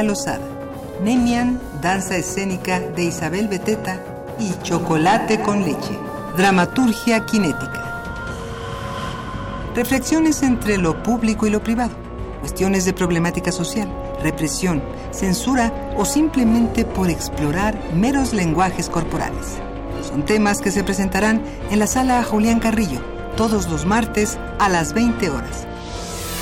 Lozada, Nemian, danza escénica de Isabel Beteta y Chocolate con leche, dramaturgia cinética. Reflexiones entre lo público y lo privado, cuestiones de problemática social, represión, censura o simplemente por explorar meros lenguajes corporales. Son temas que se presentarán en la sala Julián Carrillo todos los martes a las 20 horas.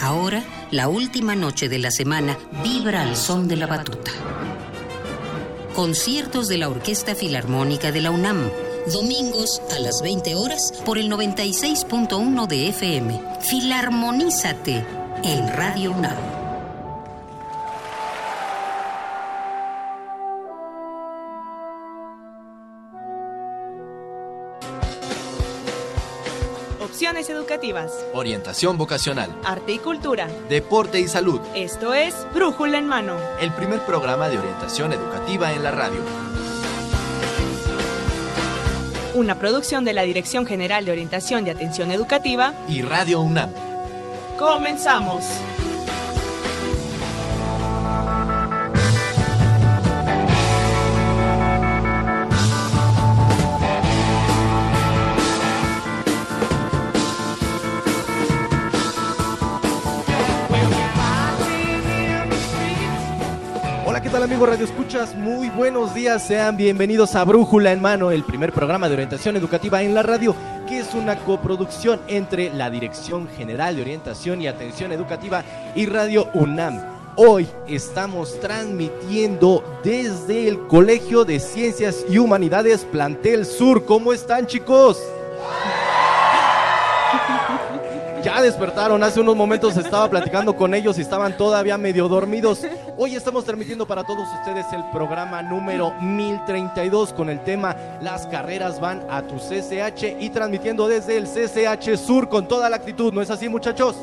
Ahora, la última noche de la semana vibra al son de la batuta. Conciertos de la Orquesta Filarmónica de la UNAM. Domingos a las 20 horas por el 96.1 de FM. Filarmonízate en Radio UNAM. Educativas. Orientación vocacional. Arte y cultura. Deporte y salud. Esto es Brújula en Mano. El primer programa de orientación educativa en la radio. Una producción de la Dirección General de Orientación y Atención Educativa. Y Radio UNAM. Comenzamos. Amigos Radio Escuchas? Muy buenos días, sean bienvenidos a Brújula en Mano, el primer programa de orientación educativa en la radio, que es una coproducción entre la Dirección General de Orientación y Atención Educativa y Radio UNAM. Hoy estamos transmitiendo desde el Colegio de Ciencias y Humanidades Plantel Sur. ¿Cómo están chicos? Ya despertaron, hace unos momentos estaba platicando con ellos y estaban todavía medio dormidos. Hoy estamos transmitiendo para todos ustedes el programa número 1032 con el tema Las carreras van a tu CCH y transmitiendo desde el CCH Sur con toda la actitud, ¿no es así muchachos?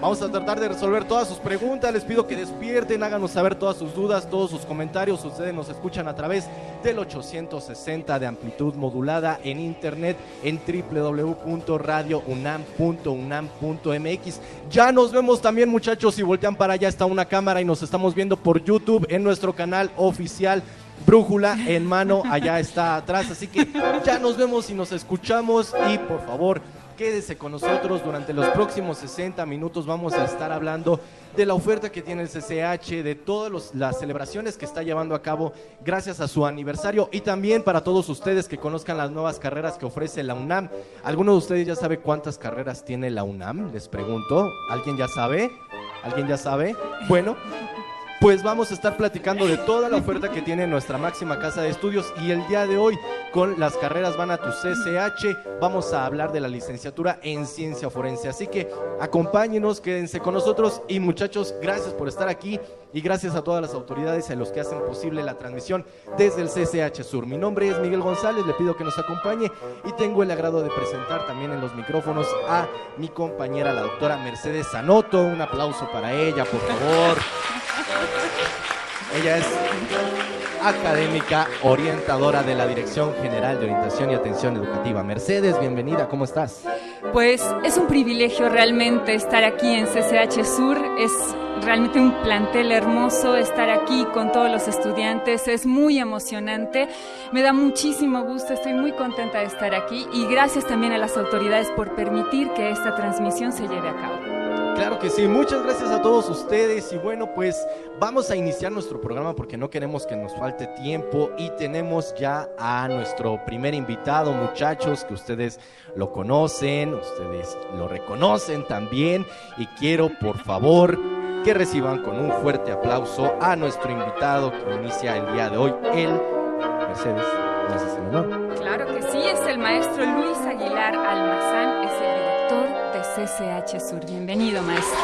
Vamos a tratar de resolver todas sus preguntas. Les pido que despierten, háganos saber todas sus dudas, todos sus comentarios. Ustedes nos escuchan a través del 860 de amplitud modulada en internet en www.radiounam.unam.mx. Ya nos vemos también, muchachos. Si voltean para allá, está una cámara y nos estamos viendo por YouTube en nuestro canal oficial brújula en mano, allá está atrás. Así que ya nos vemos y nos escuchamos. Y por favor, Quédese con nosotros durante los próximos 60 minutos. Vamos a estar hablando de la oferta que tiene el CCH, de todas las celebraciones que está llevando a cabo gracias a su aniversario y también para todos ustedes que conozcan las nuevas carreras que ofrece la UNAM. ¿Alguno de ustedes ya sabe cuántas carreras tiene la UNAM? Les pregunto. ¿Alguien ya sabe? ¿Alguien ya sabe? Bueno, pues vamos a estar platicando de toda la oferta que tiene nuestra máxima casa de estudios y el día de hoy con las carreras van a tu CCH vamos a hablar de la licenciatura en ciencia forense. Así que acompáñenos, quédense con nosotros y muchachos, gracias por estar aquí y gracias a todas las autoridades a los que hacen posible la transmisión desde el CCH Sur. Mi nombre es Miguel González, le pido que nos acompañe y tengo el agrado de presentar también en los micrófonos a mi compañera, la doctora Mercedes Sanoto. Un aplauso para ella, por favor. Ella es académica orientadora de la Dirección General de Orientación y Atención Educativa. Mercedes, bienvenida, ¿cómo estás? Pues es un privilegio realmente estar aquí en CCH Sur, es realmente un plantel hermoso estar aquí con todos los estudiantes, es muy emocionante, me da muchísimo gusto, estoy muy contenta de estar aquí y gracias también a las autoridades por permitir que esta transmisión se lleve a cabo. Claro que sí, muchas gracias a todos ustedes. Y bueno pues vamos a iniciar nuestro programa porque no queremos que nos falte tiempo y tenemos ya a nuestro primer invitado muchachos que ustedes lo conocen, ustedes lo reconocen también. Y quiero por favor que reciban con un fuerte aplauso a nuestro invitado que inicia el día de hoy, el Mercedes. Claro que sí, es el maestro CCH Sur. Bienvenido, maestro.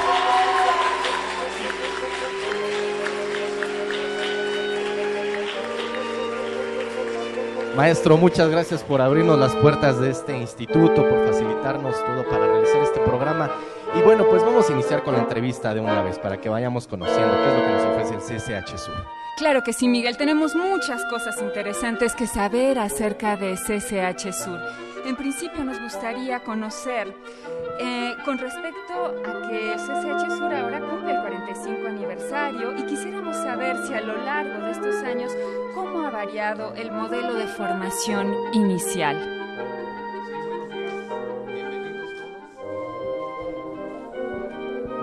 Maestro, muchas gracias por abrirnos las puertas de este instituto, por facilitarnos todo para realizar este programa. Y bueno, pues vamos a iniciar con la entrevista de una vez para que vayamos conociendo qué es lo que nos ofrece el CCH Sur. Claro que sí, Miguel, tenemos muchas cosas interesantes que saber acerca de CCH Sur. En principio nos gustaría conocer eh, con respecto a que el CCH Sur ahora cumple el 45 aniversario y quisiéramos saber si a lo largo de estos años cómo ha variado el modelo de formación inicial.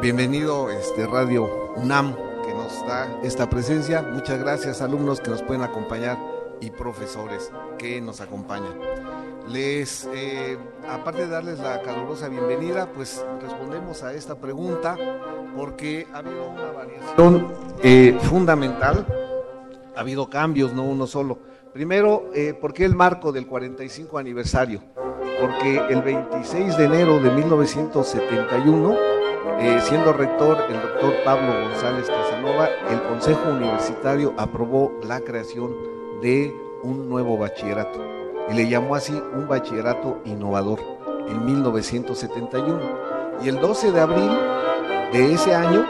Bienvenido este Radio UNAM que nos da esta presencia. Muchas gracias alumnos que nos pueden acompañar y profesores que nos acompañan. Les, eh, aparte de darles la calurosa bienvenida, pues respondemos a esta pregunta porque ha habido una variación eh, fundamental, ha habido cambios, no uno solo. Primero, eh, ¿por qué el marco del 45 aniversario? Porque el 26 de enero de 1971, eh, siendo rector el doctor Pablo González Casanova, el Consejo Universitario aprobó la creación de un nuevo bachillerato y le llamó así un bachillerato innovador en 1971. Y el 12 de abril de ese año,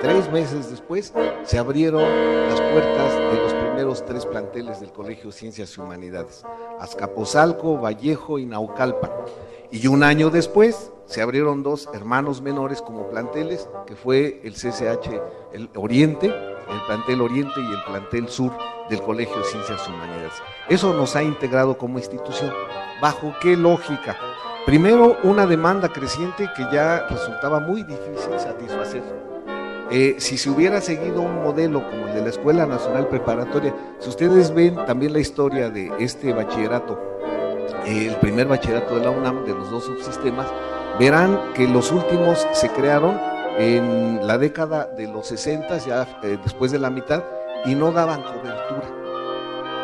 tres meses después, se abrieron las puertas de los primeros tres planteles del Colegio Ciencias y Humanidades, Azcapotzalco, Vallejo y Naucalpan. Y un año después se abrieron dos hermanos menores como planteles, que fue el CCH el Oriente, el plantel Oriente y el plantel Sur del Colegio de Ciencias Humanidades. Eso nos ha integrado como institución. ¿Bajo qué lógica? Primero, una demanda creciente que ya resultaba muy difícil satisfacer. Eh, si se hubiera seguido un modelo como el de la Escuela Nacional Preparatoria, si ustedes ven también la historia de este bachillerato, eh, el primer bachillerato de la UNAM, de los dos subsistemas, verán que los últimos se crearon en la década de los 60, ya eh, después de la mitad, y no daban cobertura.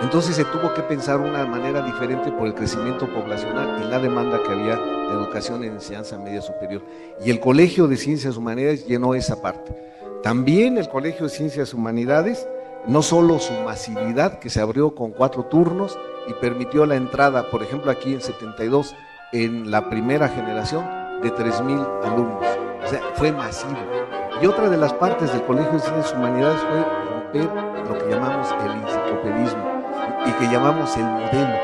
Entonces se tuvo que pensar una manera diferente por el crecimiento poblacional y la demanda que había de educación en enseñanza media superior. Y el Colegio de Ciencias Humanidades llenó esa parte. También el Colegio de Ciencias Humanidades, no solo su masividad, que se abrió con cuatro turnos y permitió la entrada, por ejemplo, aquí en 72, en la primera generación, de 3.000 alumnos. O sea, fue masivo. Y otra de las partes del Colegio de Ciencias Humanidades fue romper lo que llamamos el enciclopedismo y que llamamos el modelo,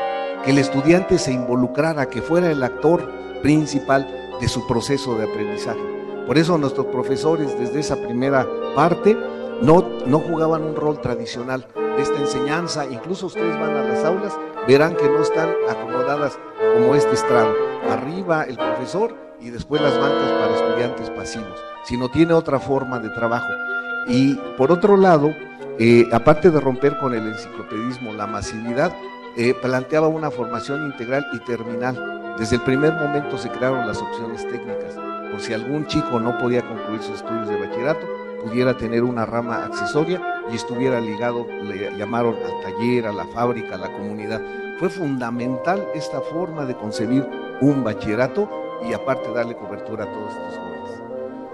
que el estudiante se involucrara, que fuera el actor principal de su proceso de aprendizaje. Por eso nuestros profesores desde esa primera parte no, no jugaban un rol tradicional de esta enseñanza, incluso ustedes van a las aulas, verán que no están acomodadas como este estrado. Arriba el profesor y después las bancas para estudiantes pasivos, sino tiene otra forma de trabajo. Y por otro lado, eh, aparte de romper con el enciclopedismo, la masividad, eh, planteaba una formación integral y terminal. Desde el primer momento se crearon las opciones técnicas, por si algún chico no podía concluir sus estudios de bachillerato, pudiera tener una rama accesoria y estuviera ligado, le llamaron al taller, a la fábrica, a la comunidad. Fue fundamental esta forma de concebir un bachillerato y aparte darle cobertura a todos estos jóvenes.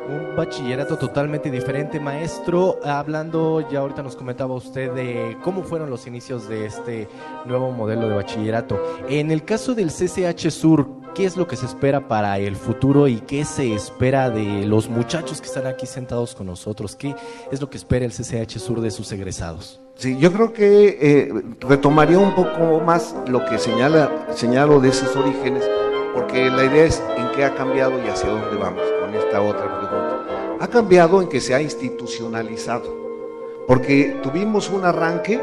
Un bachillerato totalmente diferente, maestro. Hablando, ya ahorita nos comentaba usted de cómo fueron los inicios de este nuevo modelo de bachillerato. En el caso del CCH Sur, ¿qué es lo que se espera para el futuro y qué se espera de los muchachos que están aquí sentados con nosotros? ¿Qué es lo que espera el CCH Sur de sus egresados? Sí, yo creo que eh, retomaría un poco más lo que señala, señalo de esos orígenes, porque la idea es en qué ha cambiado y hacia dónde vamos con esta otra pregunta. Ha cambiado en que se ha institucionalizado, porque tuvimos un arranque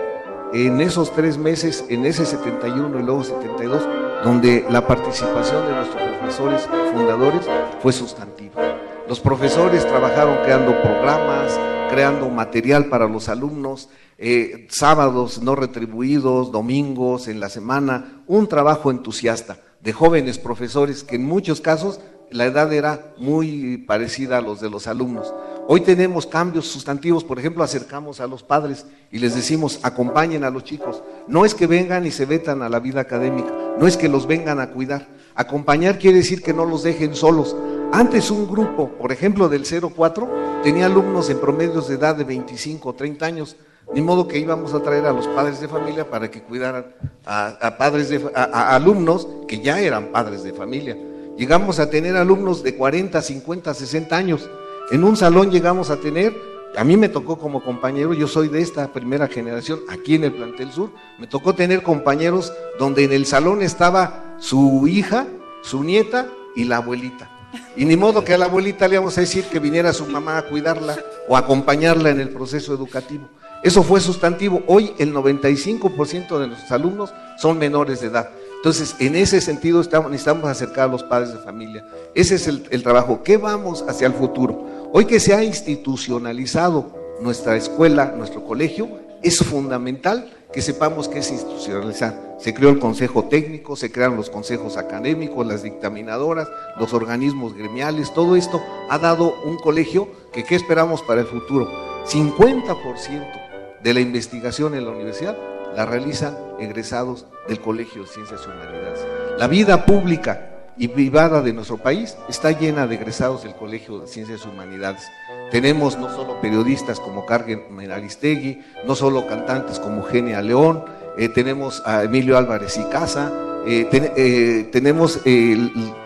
en esos tres meses, en ese 71 y luego 72, donde la participación de nuestros profesores fundadores fue sustantiva. Los profesores trabajaron creando programas, creando material para los alumnos, eh, sábados no retribuidos, domingos en la semana, un trabajo entusiasta de jóvenes profesores que en muchos casos la edad era muy parecida a los de los alumnos. Hoy tenemos cambios sustantivos, por ejemplo, acercamos a los padres y les decimos, acompañen a los chicos. No es que vengan y se vetan a la vida académica, no es que los vengan a cuidar. Acompañar quiere decir que no los dejen solos. Antes un grupo, por ejemplo, del 04, tenía alumnos en promedios de edad de 25 o 30 años. Ni modo que íbamos a traer a los padres de familia para que cuidaran a, padres de, a alumnos que ya eran padres de familia. Llegamos a tener alumnos de 40, 50, 60 años. En un salón llegamos a tener a mí me tocó como compañero, yo soy de esta primera generación, aquí en el plantel sur, me tocó tener compañeros donde en el salón estaba su hija, su nieta y la abuelita. Y ni modo que a la abuelita le vamos a decir que viniera su mamá a cuidarla o acompañarla en el proceso educativo. Eso fue sustantivo. Hoy el 95% de nuestros alumnos son menores de edad. Entonces, en ese sentido estamos, necesitamos acercar a los padres de familia. Ese es el, el trabajo. ¿Qué vamos hacia el futuro? Hoy que se ha institucionalizado nuestra escuela, nuestro colegio, es fundamental que sepamos que es institucionalizar. Se creó el consejo técnico, se crearon los consejos académicos, las dictaminadoras, los organismos gremiales, todo esto ha dado un colegio que ¿qué esperamos para el futuro? 50% de la investigación en la universidad la realizan egresados del Colegio de Ciencias y Humanidades. La vida pública y privada de nuestro país está llena de egresados del Colegio de Ciencias y Humanidades. Tenemos no solo periodistas como Carmen Aristegui, no solo cantantes como Genia León, eh, tenemos a Emilio Álvarez y Casa, eh, eh, tenemos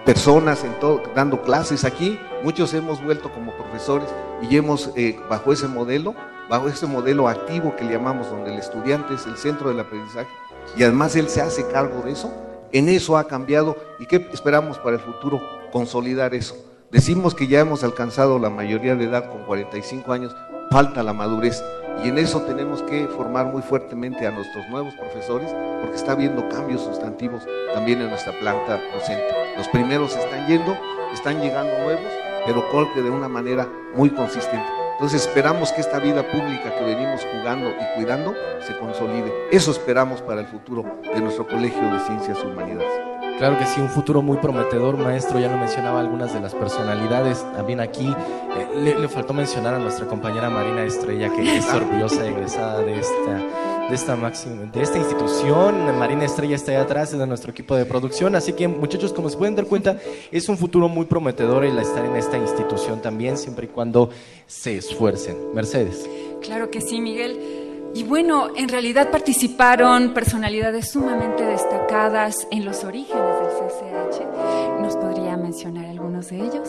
personas en todo, dando clases aquí, muchos hemos vuelto como profesores y hemos, bajo ese modelo, bajo ese modelo activo que le llamamos, donde el estudiante es el centro del aprendizaje, y además él se hace cargo de eso, en eso ha cambiado y qué esperamos para el futuro, consolidar eso. Decimos que ya hemos alcanzado la mayoría de edad con 45 años, falta la madurez y en eso tenemos que formar muy fuertemente a nuestros nuevos profesores porque está habiendo cambios sustantivos también en nuestra planta docente. Los primeros están yendo, están llegando nuevos, pero creo que de una manera muy consistente. Entonces esperamos que esta vida pública que venimos jugando y cuidando se consolide. Eso esperamos para el futuro de nuestro Colegio de Ciencias y Humanidades. Claro que sí, un futuro muy prometedor, maestro. Ya lo mencionaba algunas de las personalidades. También aquí eh, le, faltó mencionar a nuestra compañera Marina Estrella, que es orgullosa egresada de esta de esta, máxima, de esta institución. Marina Estrella está ahí atrás de nuestro equipo de producción. Así que, muchachos, como se pueden dar cuenta, es un futuro muy prometedor el estar en esta institución también, siempre y cuando se esfuercen. Mercedes. Claro que sí, Miguel. Y bueno, en realidad participaron personalidades sumamente destacadas en los orígenes del CCH. ¿Nos podría mencionar algunos de ellos?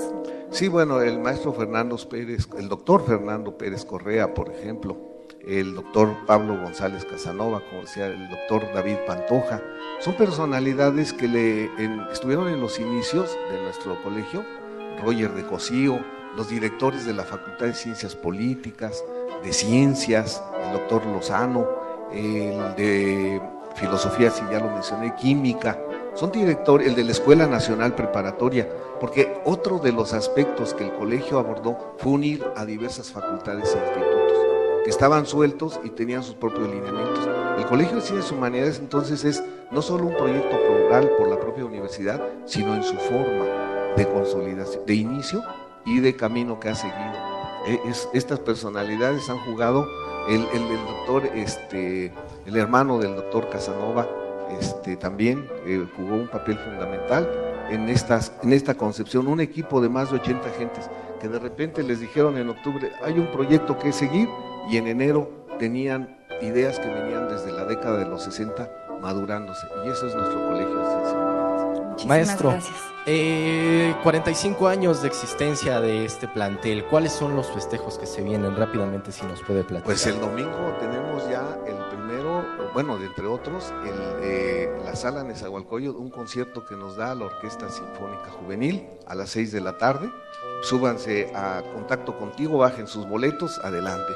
Sí, bueno, el maestro Fernando Pérez, el doctor Fernando Pérez Correa, por ejemplo, el doctor Pablo González Casanova, como decía el doctor David Pantoja. Son personalidades que estuvieron en los inicios de nuestro colegio, Roger de Cosío, los directores de la Facultad de Ciencias Políticas, de Ciencias, el doctor Lozano, el de Filosofía, si ya lo mencioné, Química, son directores, el de la Escuela Nacional Preparatoria, porque otro de los aspectos que el colegio abordó fue unir a diversas facultades e institutos estaban sueltos y tenían sus propios lineamientos. El Colegio de Ciencias Humanidades entonces es no solo un proyecto plural por la propia universidad, sino en su forma de consolidación, de inicio y de camino que ha seguido. E, estas personalidades han jugado, el, doctor, este, el hermano del doctor Casanova, este, también eh, jugó un papel fundamental en, estas, en esta concepción, un equipo de más de 80 gentes que de repente les dijeron en octubre, hay un proyecto que seguir y en enero tenían ideas que venían desde la década de los 60 madurándose. Y eso es nuestro colegio de Maestro, eh, 45 años de existencia de este plantel. ¿Cuáles son los festejos que se vienen rápidamente si nos puede platicar? Pues el domingo tenemos ya el primero, bueno, de entre otros, el, eh, la sala Nezahualcóyotl, un concierto que nos da la Orquesta Sinfónica Juvenil a las 6 de la tarde. Súbanse a contacto contigo, bajen sus boletos, adelante.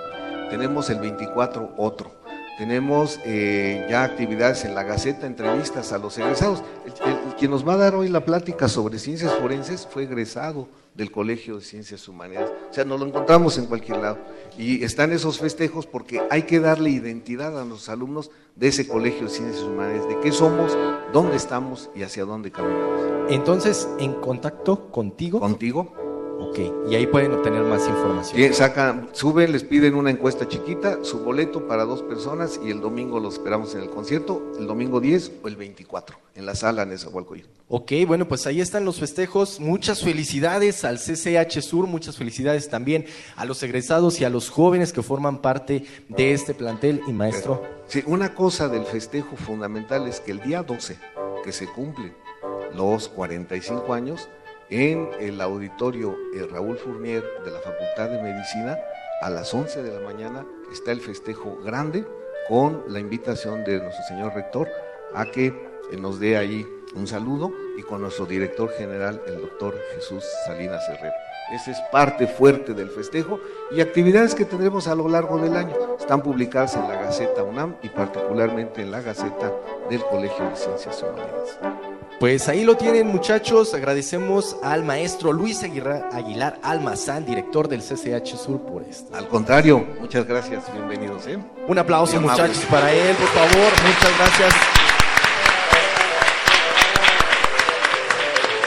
Tenemos el 24 otro. Tenemos eh, ya actividades en la Gaceta, entrevistas a los egresados. El, quien nos va a dar hoy la plática sobre ciencias forenses fue egresado del Colegio de Ciencias Humanidades. O sea, nos lo encontramos en cualquier lado. Y están esos festejos porque hay que darle identidad a los alumnos de ese Colegio de Ciencias Humanidades, de qué somos, dónde estamos y hacia dónde caminamos. Entonces, en contacto contigo. Contigo Ok, y ahí pueden obtener más información. Y sacan, suben, les piden una encuesta chiquita, su boleto para dos personas y el domingo los esperamos en el concierto, el domingo 10 o el 24, en la sala Nezahualcóyotl. Ok, bueno, pues ahí están los festejos. Muchas felicidades al CCH Sur, muchas felicidades también a los egresados y a los jóvenes que forman parte de este plantel. Y maestro, Sí, una cosa del festejo fundamental es que el día 12, que se cumplen los 45 años, en el auditorio eh, Raúl Fournier de la Facultad de Medicina, a las 11 de la mañana está el festejo grande con la invitación de nuestro señor rector a que eh, nos dé ahí un saludo y con nuestro director general, el doctor Jesús Salinas Herrera. Esa es parte fuerte del festejo y actividades que tendremos a lo largo del año. Están publicadas en la Gaceta UNAM y particularmente en la Gaceta del Colegio de Ciencias Humanidades. pues ahí lo tienen muchachos. Agradecemos al maestro Luis Aguilar, Aguilar Almazán, director del CCH Sur, por esto. Al contrario, muchas gracias, bienvenidos. ¿eh? Un aplauso muchachos para él, por favor. Muchas gracias.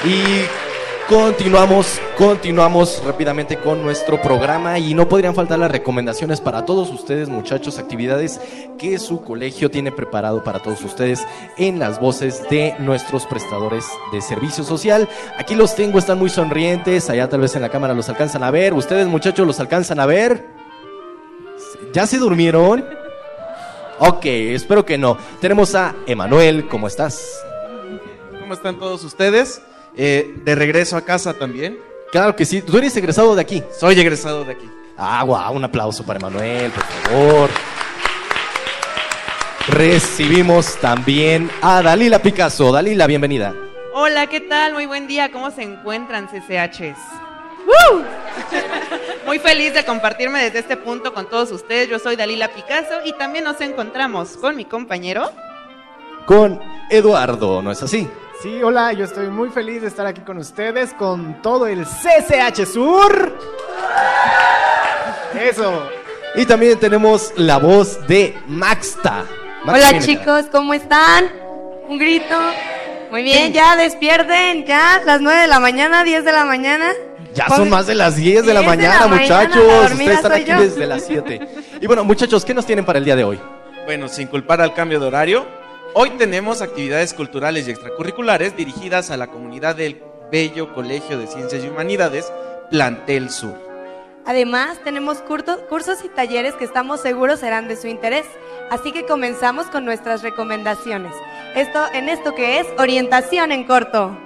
Y continuamos, continuamos rápidamente con nuestro programa y no podrían faltar las recomendaciones para todos ustedes, muchachos, actividades que su colegio tiene preparado para todos ustedes en las voces de nuestros prestadores de servicio social. Aquí los tengo, están muy sonrientes, allá tal vez en la cámara los alcanzan a ver. ¿Ustedes, muchachos, los alcanzan a ver? ¿Ya se durmieron? Ok, espero que no. Tenemos a Emanuel, ¿cómo estás? ¿Cómo están todos ustedes? Eh, de regreso a casa también. Claro que sí, tú eres egresado de aquí. Soy egresado de aquí. Ah, guau, un aplauso para Emanuel, por favor. Recibimos también a Dalila Picasso. Dalila, bienvenida. Hola, ¿qué tal? Muy buen día. ¿Cómo se encuentran, CCHs? ¡Woo! Muy feliz de compartirme desde este punto con todos ustedes. Yo soy Dalila Picasso y también nos encontramos con mi compañero. Con Eduardo, ¿no es así? Sí, hola, yo estoy muy feliz de estar aquí con ustedes con todo el CCH Sur. Eso. Y también tenemos la voz de Maxta. Max, Hola chicos, ¿cómo están? Un grito. Muy bien, ya despierten, ya, las 9 de la mañana, 10 de la mañana. Ya son más de las 10 de la 10 de la mañana, mañana, muchachos. la Ustedes están aquí yo. desde las 7. Y bueno, muchachos, ¿qué nos tienen para el día de hoy? Bueno, sin culpar al cambio de horario, hoy tenemos actividades culturales y extracurriculares dirigidas a la comunidad del Bello Colegio de Ciencias y Humanidades, Plantel Sur. Además, tenemos cursos y talleres que estamos seguros serán de su interés. Así que comenzamos con nuestras recomendaciones. Esto en esto que es orientación en corto.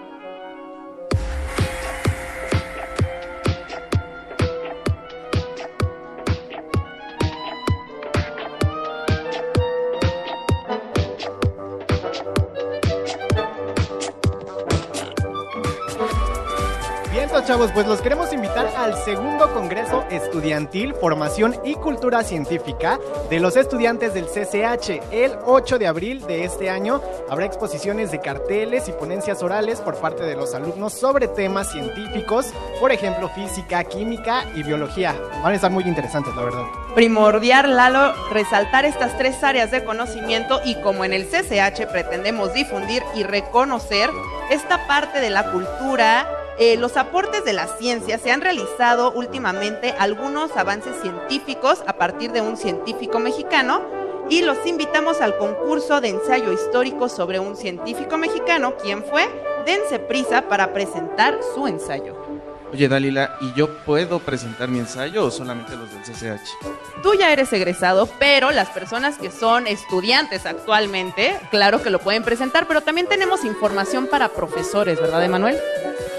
Pues, chavos, pues los queremos invitar al segundo Congreso Estudiantil, Formación y Cultura Científica de los estudiantes del CCH. El 8 de abril de este año habrá exposiciones de carteles y ponencias orales por parte de los alumnos sobre temas científicos, por ejemplo, física, química y biología. Van a estar muy interesantes, la verdad. Primordial, Lalo, resaltar estas tres áreas de conocimiento y como en el CCH pretendemos difundir y reconocer esta parte de la cultura, eh, los aportes de la ciencia, se han realizado últimamente algunos avances científicos a partir de un científico mexicano y los invitamos al concurso de ensayo histórico sobre un científico mexicano. ¿Quién fue? Dense prisa para presentar su ensayo. Oye, Dalila, ¿y yo puedo presentar mi ensayo o solamente los del CCH? Tú ya eres egresado, pero las personas que son estudiantes actualmente, claro que lo pueden presentar, pero también tenemos información para profesores, ¿verdad, Emanuel?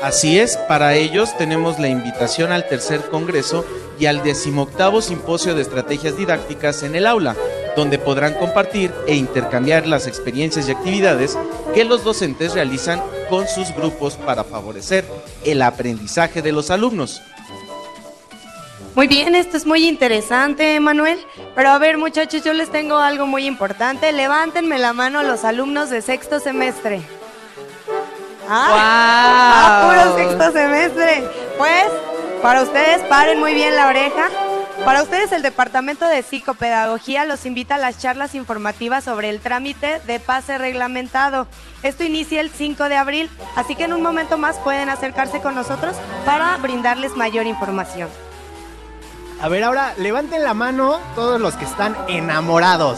Así es, para ellos tenemos la invitación al tercer congreso y al decimoctavo simposio de estrategias didácticas en el aula, donde podrán compartir e intercambiar las experiencias y actividades que los docentes realizan con sus grupos para favorecer el aprendizaje de los alumnos. Muy bien, esto es muy interesante, Manuel. Pero a ver, muchachos, yo les tengo algo muy importante. Levántenme la mano los alumnos de sexto semestre. Ah, ah, puro sexto semestre. Pues, para ustedes, paren muy bien la oreja Para ustedes, el Departamento de Psicopedagogía los invita a las charlas informativas sobre el trámite de pase reglamentado. Esto inicia el 5 de abril, así que en un momento más pueden acercarse con nosotros para brindarles mayor información. A ver, ahora levanten la mano todos los que están enamorados.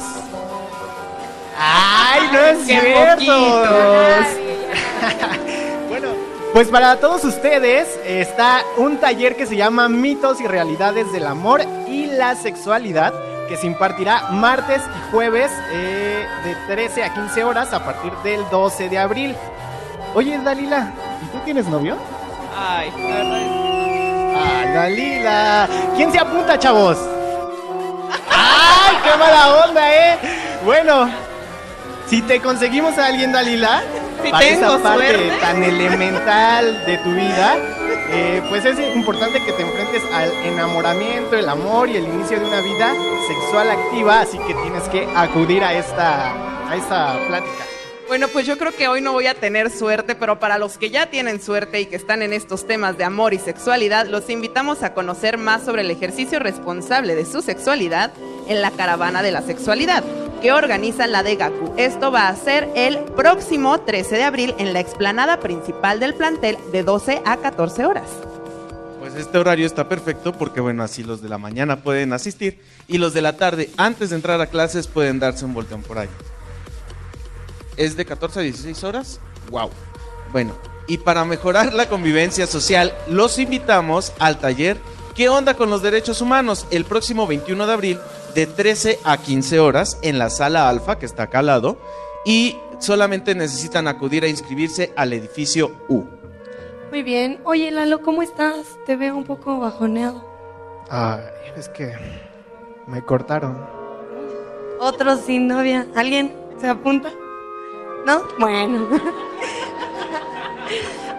¡Ay, no es cierto! pues para todos ustedes está un taller que se llama Mitos y Realidades del Amor y la Sexualidad, que se impartirá martes y jueves eh, de 13 a 15 horas a partir del 12 de abril. Oye, Dalila, ¿y tú tienes novio? Ay, ¡Ay, Dalila! ¿Quién se apunta, chavos? ¡Ay, qué mala onda, eh! Bueno, si te conseguimos a alguien, Dalila, Si para esa parte suerte. tan elemental de tu vida, eh, pues es importante que te enfrentes al enamoramiento, el amor y el inicio de una vida sexual activa, así que tienes que acudir a esta, a esta plática. Bueno, pues yo creo que hoy no voy a tener suerte, pero para los que ya tienen suerte y que están en estos temas de amor y sexualidad, los invitamos a conocer más sobre el ejercicio responsable de su sexualidad en la Caravana de la Sexualidad, que organiza la DEGACU. Esto va a ser el próximo 13 de abril en la explanada principal del plantel de 12 a 14 horas. Pues este horario está perfecto porque bueno, así los de la mañana pueden asistir y los de la tarde, antes de entrar a clases, pueden darse un volteón por ahí. ¿Es de 14 a 16 horas? ¡Wow! Bueno, y para mejorar la convivencia social, los invitamos al taller ¿Qué onda con los derechos humanos? El próximo 21 de abril, de 13 a 15 horas, en la sala alfa, que está acá al lado, y solamente necesitan acudir a inscribirse al edificio U. Muy bien. Oye, Lalo, ¿cómo estás? Te veo un poco bajoneado. Ay, es que me cortaron. Otro sin novia. ¿Alguien se apunta? ¿No? Bueno.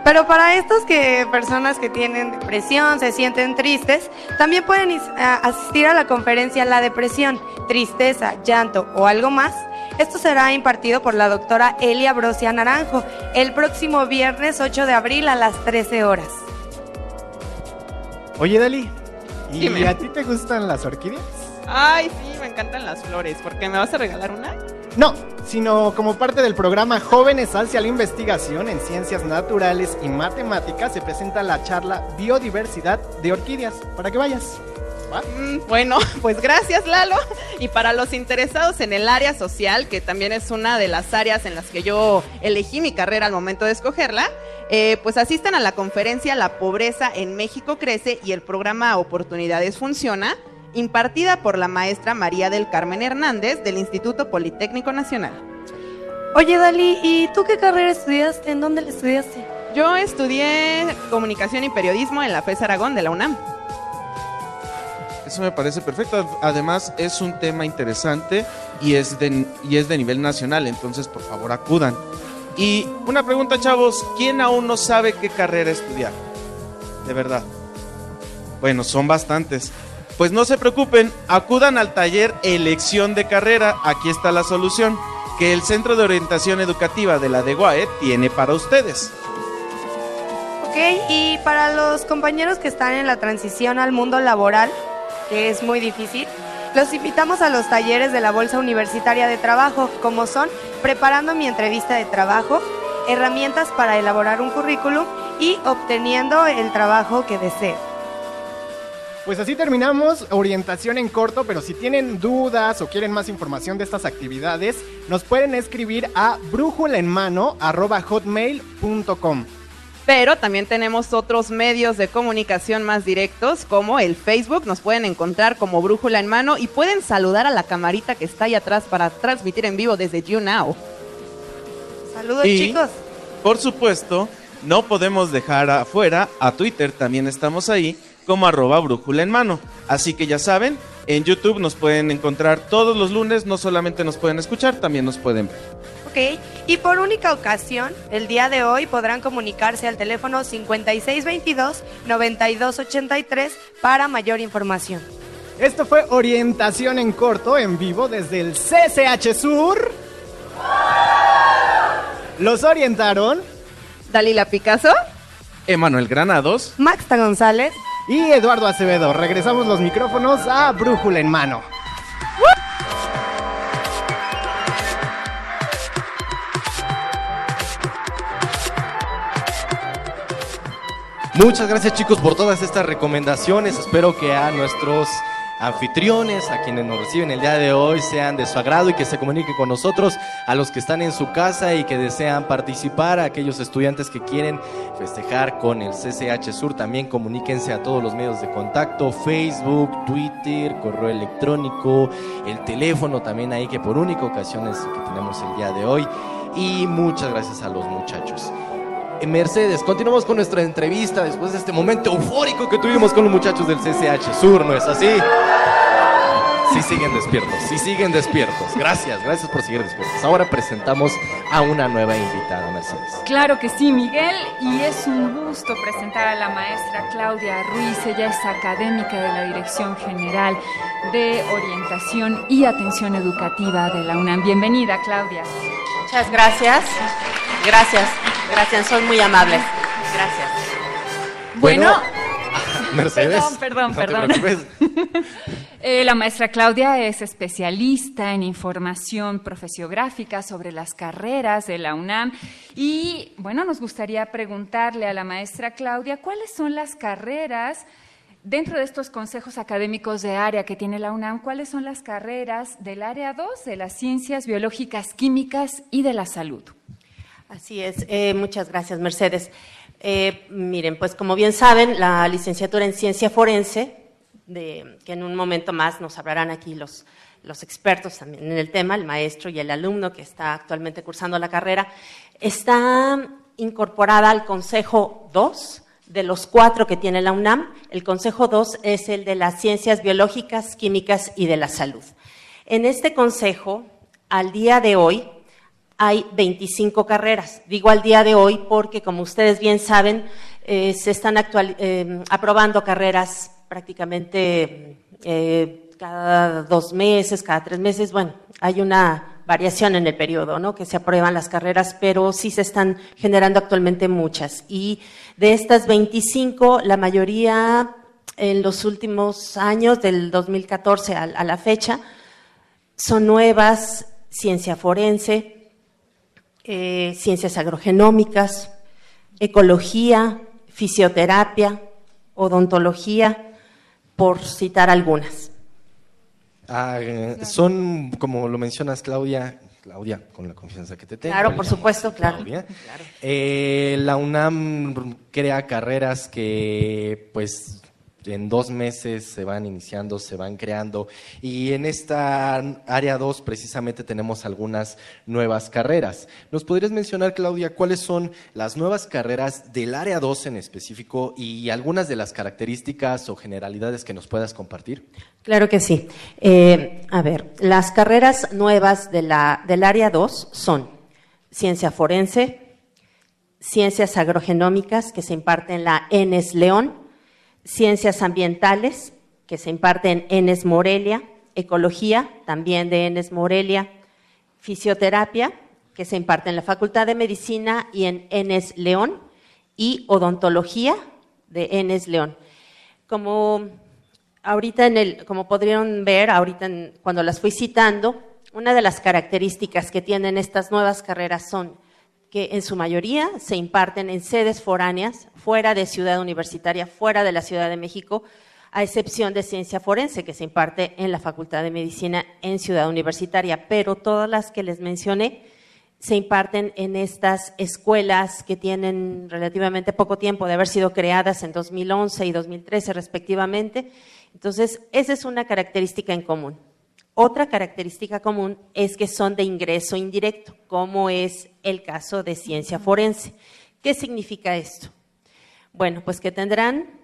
Pero para estos que personas que tienen depresión, se sienten tristes, también pueden a- asistir a la conferencia La depresión, tristeza, llanto o algo más. Esto será impartido por la doctora Elia Brosia Naranjo el próximo viernes 8 de abril a las 13 horas. Oye, Dali, ¿y Dime. a ti te gustan las orquídeas? Ay, sí, me encantan las flores. ¿Por qué me vas a regalar una? No, sino como parte del programa Jóvenes hacia la Investigación en Ciencias Naturales y Matemáticas se presenta la charla Biodiversidad de Orquídeas, para que vayas. ¿va? Mm, Bueno, pues gracias Lalo. Y para los interesados en el área social, que también es una de las áreas en las que yo elegí mi carrera al momento de escogerla, eh, pues asistan a la conferencia La pobreza en México crece y el programa Oportunidades funciona, impartida por la maestra María del Carmen Hernández del Instituto Politécnico Nacional. Oye, Dali, ¿y tú qué carrera estudiaste? ¿En dónde la estudiaste? Yo estudié comunicación y periodismo en la FES Aragón de la UNAM. Eso me parece perfecto. Además, es un tema interesante y es de, y es de nivel nacional, entonces por favor acudan. Y una pregunta, chavos, ¿quién aún no sabe qué carrera estudiar? De verdad. Bueno, son bastantes. Pues no se preocupen, acudan al taller Elección de Carrera. Aquí está la solución que el Centro de Orientación Educativa de la DEGUAE tiene para ustedes. Ok, y para los compañeros que están en la transición al mundo laboral, que es muy difícil, los invitamos a los talleres de la Bolsa Universitaria de Trabajo, como son Preparando mi entrevista de trabajo, herramientas para elaborar un currículum y obteniendo el trabajo que deseo. Pues así terminamos orientación en corto, pero si tienen dudas o quieren más información de estas actividades, nos pueden escribir a brújulaenmano@hotmail.com. Pero también tenemos otros medios de comunicación más directos, como el Facebook. Nos pueden encontrar como Brújula en Mano y pueden saludar a la camarita que está ahí atrás para transmitir en vivo desde YouNow. Saludos Y- chicos. Por supuesto, no podemos dejar afuera a Twitter, también estamos ahí como arroba brújula en mano. Así que ya saben, en YouTube nos pueden encontrar todos los lunes, no solamente nos pueden escuchar, también nos pueden ver. Ok, y por única ocasión, el día de hoy podrán comunicarse al teléfono 5622-9283 para mayor información. Esto fue orientación en corto en vivo desde el CCH Sur. Los orientaron Dalila Picasso. Emanuel Granados. Maxta González. Y Eduardo Acevedo. Regresamos los micrófonos a Brújula en mano. Muchas gracias chicos por todas estas recomendaciones. Espero que a nuestros anfitriones, a quienes nos reciben el día de hoy, sean de su agrado y que se comuniquen con nosotros, a los que están en su casa y que desean participar, aquellos estudiantes que quieren festejar con el CCH Sur, también comuníquense a todos los medios de contacto, Facebook, Twitter, correo electrónico, el teléfono también ahí que por única ocasión es que tenemos el día de hoy. Y muchas gracias a los muchachos. Mercedes, continuamos con nuestra entrevista después de este momento eufórico que tuvimos con los muchachos del CCH Sur, ¿no es así? Sí siguen despiertos, sí siguen despiertos. Gracias, gracias por seguir despiertos. Ahora presentamos a una nueva invitada, Mercedes. Claro que sí, Miguel, y es un gusto presentar a la maestra Claudia Ruiz. Ella es académica de la Dirección General de Orientación y Atención Educativa de la UNAM. Bienvenida, Claudia. Muchas gracias. Gracias. Gracias, son muy amables. Gracias. Bueno, Mercedes. Perdón, no perdón, preocupes. Eh, la maestra Claudia es especialista en información profesiográfica sobre las carreras de la UNAM y bueno, nos gustaría preguntarle a la maestra Claudia cuáles son las carreras dentro de estos consejos académicos de área que tiene la UNAM, cuáles son las carreras del área 2 de las ciencias biológicas, químicas y de la salud. Así es, eh, muchas gracias, Mercedes. Eh, miren, pues como bien saben, la licenciatura en ciencia forense, de, que en un momento más nos hablarán aquí los, los expertos también en el tema, el maestro y el alumno que está actualmente cursando la carrera, está incorporada al Consejo 2 de los cuatro que tiene la UNAM. El Consejo 2 es el de las ciencias biológicas, químicas y de la salud. En este consejo, al día de hoy, hay 25 carreras. Digo al día de hoy porque, como ustedes bien saben, eh, se están actual- eh, aprobando carreras prácticamente eh, cada dos meses, cada tres meses. Bueno, hay una variación en el periodo, ¿no? Que se aprueban las carreras, pero sí se están generando actualmente muchas. Y de estas 25, la mayoría en los últimos años, del 2014 a, a la fecha, son nuevas, ciencia forense, eh, ciencias agrogenómicas, ecología, fisioterapia, odontología, por citar algunas. Ah, eh, son, como lo mencionas, Claudia, Claudia, con la confianza que te tengo. Claro, por supuesto, claro. Eh, la UNAM crea carreras que, pues, en dos meses se van iniciando, se van creando. Y en esta área 2 precisamente tenemos algunas nuevas carreras. ¿Nos podrías mencionar, Claudia, cuáles son las nuevas carreras del área 2 en específico y algunas de las características o generalidades que nos puedas compartir? Claro que sí. Eh, a ver, las carreras nuevas del área 2 son ciencia forense, ciencias agrogenómicas que se imparte en la ENES León, ciencias ambientales que se imparte en ENES Morelia, ecología también de ENES Morelia, fisioterapia que se imparte en la Facultad de Medicina y en ENES León y odontología de ENES León. Como ahorita en el, como podrían ver, ahorita cuando las fui citando, una de las características que tienen estas nuevas carreras son que en su mayoría se imparten en sedes foráneas, fuera de Ciudad Universitaria, fuera de la Ciudad de México, a excepción de ciencia forense, que se imparte en la Facultad de Medicina en Ciudad Universitaria, pero todas las que les mencioné se imparten en estas escuelas que tienen relativamente poco tiempo de haber sido creadas en 2011 y 2013 respectivamente. Entonces, esa es una característica en común. Otra característica común es que son de ingreso indirecto, como es el caso de ciencia forense. ¿Qué significa esto? Bueno, pues que tendrán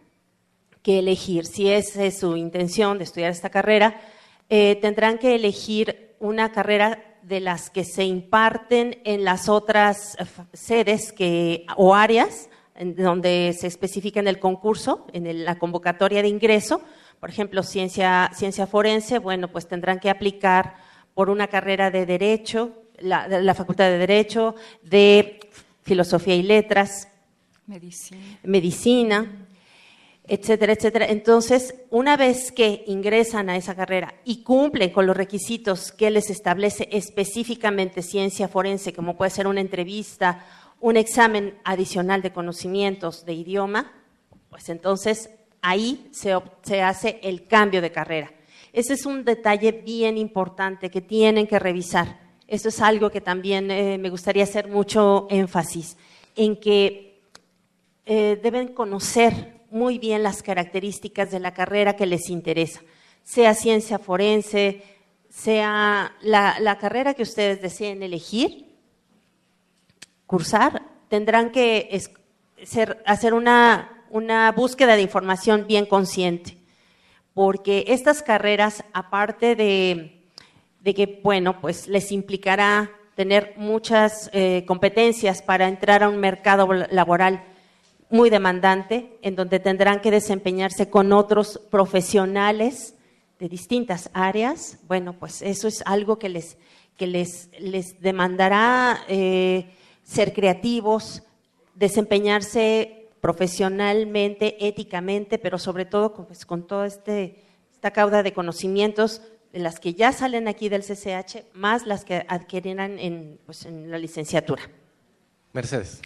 que elegir, si es su intención de estudiar esta carrera, eh, tendrán que elegir una carrera de las que se imparten en las otras sedes que, o áreas donde se especifica en el concurso, en la convocatoria de ingreso. Por ejemplo, ciencia, ciencia forense, bueno, pues tendrán que aplicar por una carrera de Derecho, la, Facultad de Derecho, de Filosofía y Letras, Medicina. medicina. etcétera, etcétera. Entonces, una vez que ingresan a esa carrera y cumplen con los requisitos que les establece específicamente ciencia forense, como puede ser una entrevista, un examen adicional de conocimientos de idioma, pues entonces ahí se, hace el cambio de carrera. Ese es un detalle bien importante que tienen que revisar. Esto es algo que también eh, me gustaría hacer mucho énfasis, en que eh, deben conocer muy bien las características de la carrera que les interesa, sea ciencia forense, sea la, carrera que ustedes deseen elegir, cursar, tendrán que hacer una, una búsqueda de información bien consciente, porque estas carreras, aparte de, que, bueno, pues les implicará tener muchas eh, competencias para entrar a un mercado laboral muy demandante, en donde tendrán que desempeñarse con otros profesionales de distintas áreas. Bueno, pues eso es algo que les, que les, les demandará eh, ser creativos, desempeñarse profesionalmente, éticamente, pero sobre todo pues, con toda este, esta cauda de conocimientos de las que ya salen aquí del CCH, más las que adquirirán en, pues, en la licenciatura. Mercedes.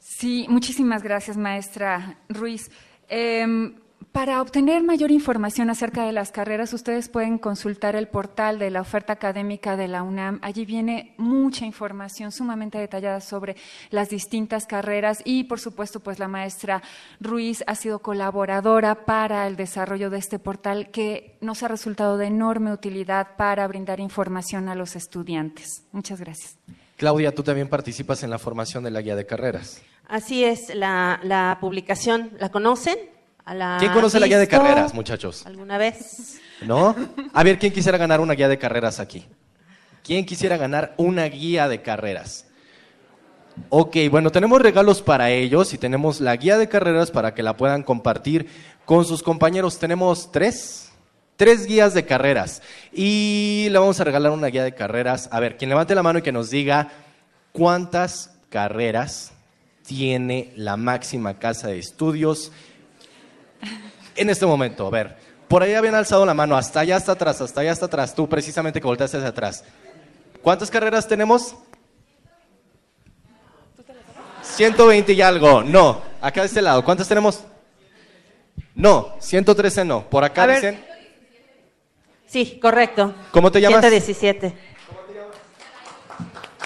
Sí, muchísimas gracias, maestra Ruiz. Em, para obtener mayor información acerca de las carreras, ustedes pueden consultar el portal de la oferta académica de la UNAM. Allí viene mucha información sumamente detallada sobre las distintas carreras y, por supuesto, pues la maestra Ruiz ha sido colaboradora para el desarrollo de este portal que nos ha resultado de enorme utilidad para brindar información a los estudiantes. Muchas gracias. Claudia, tú también participas en la formación de la guía de carreras. Así es, la, publicación, ¿la conocen? ¿Quién conoce la guía de carreras, muchachos? ¿Alguna vez? ¿No? A ver, ¿quién quisiera ganar una guía de carreras aquí? ¿Quién quisiera ganar una guía de carreras? Ok, bueno, tenemos regalos para ellos y tenemos la guía de carreras para que la puedan compartir con sus compañeros. Tenemos tres, tres guías de carreras y le vamos a regalar una guía de carreras. A ver, quien levante la mano y que nos diga cuántas carreras tiene la máxima casa de estudios en este momento. A ver, por ahí habían alzado la mano, hasta allá, hasta atrás, hasta allá, hasta atrás, tú precisamente que volteaste hacia atrás. ¿Cuántas carreras tenemos? 120 y algo, no. Acá de este lado, ¿cuántas tenemos? No, 113 no. Por acá dicen. Sí, correcto. ¿Cómo te llamas? 117.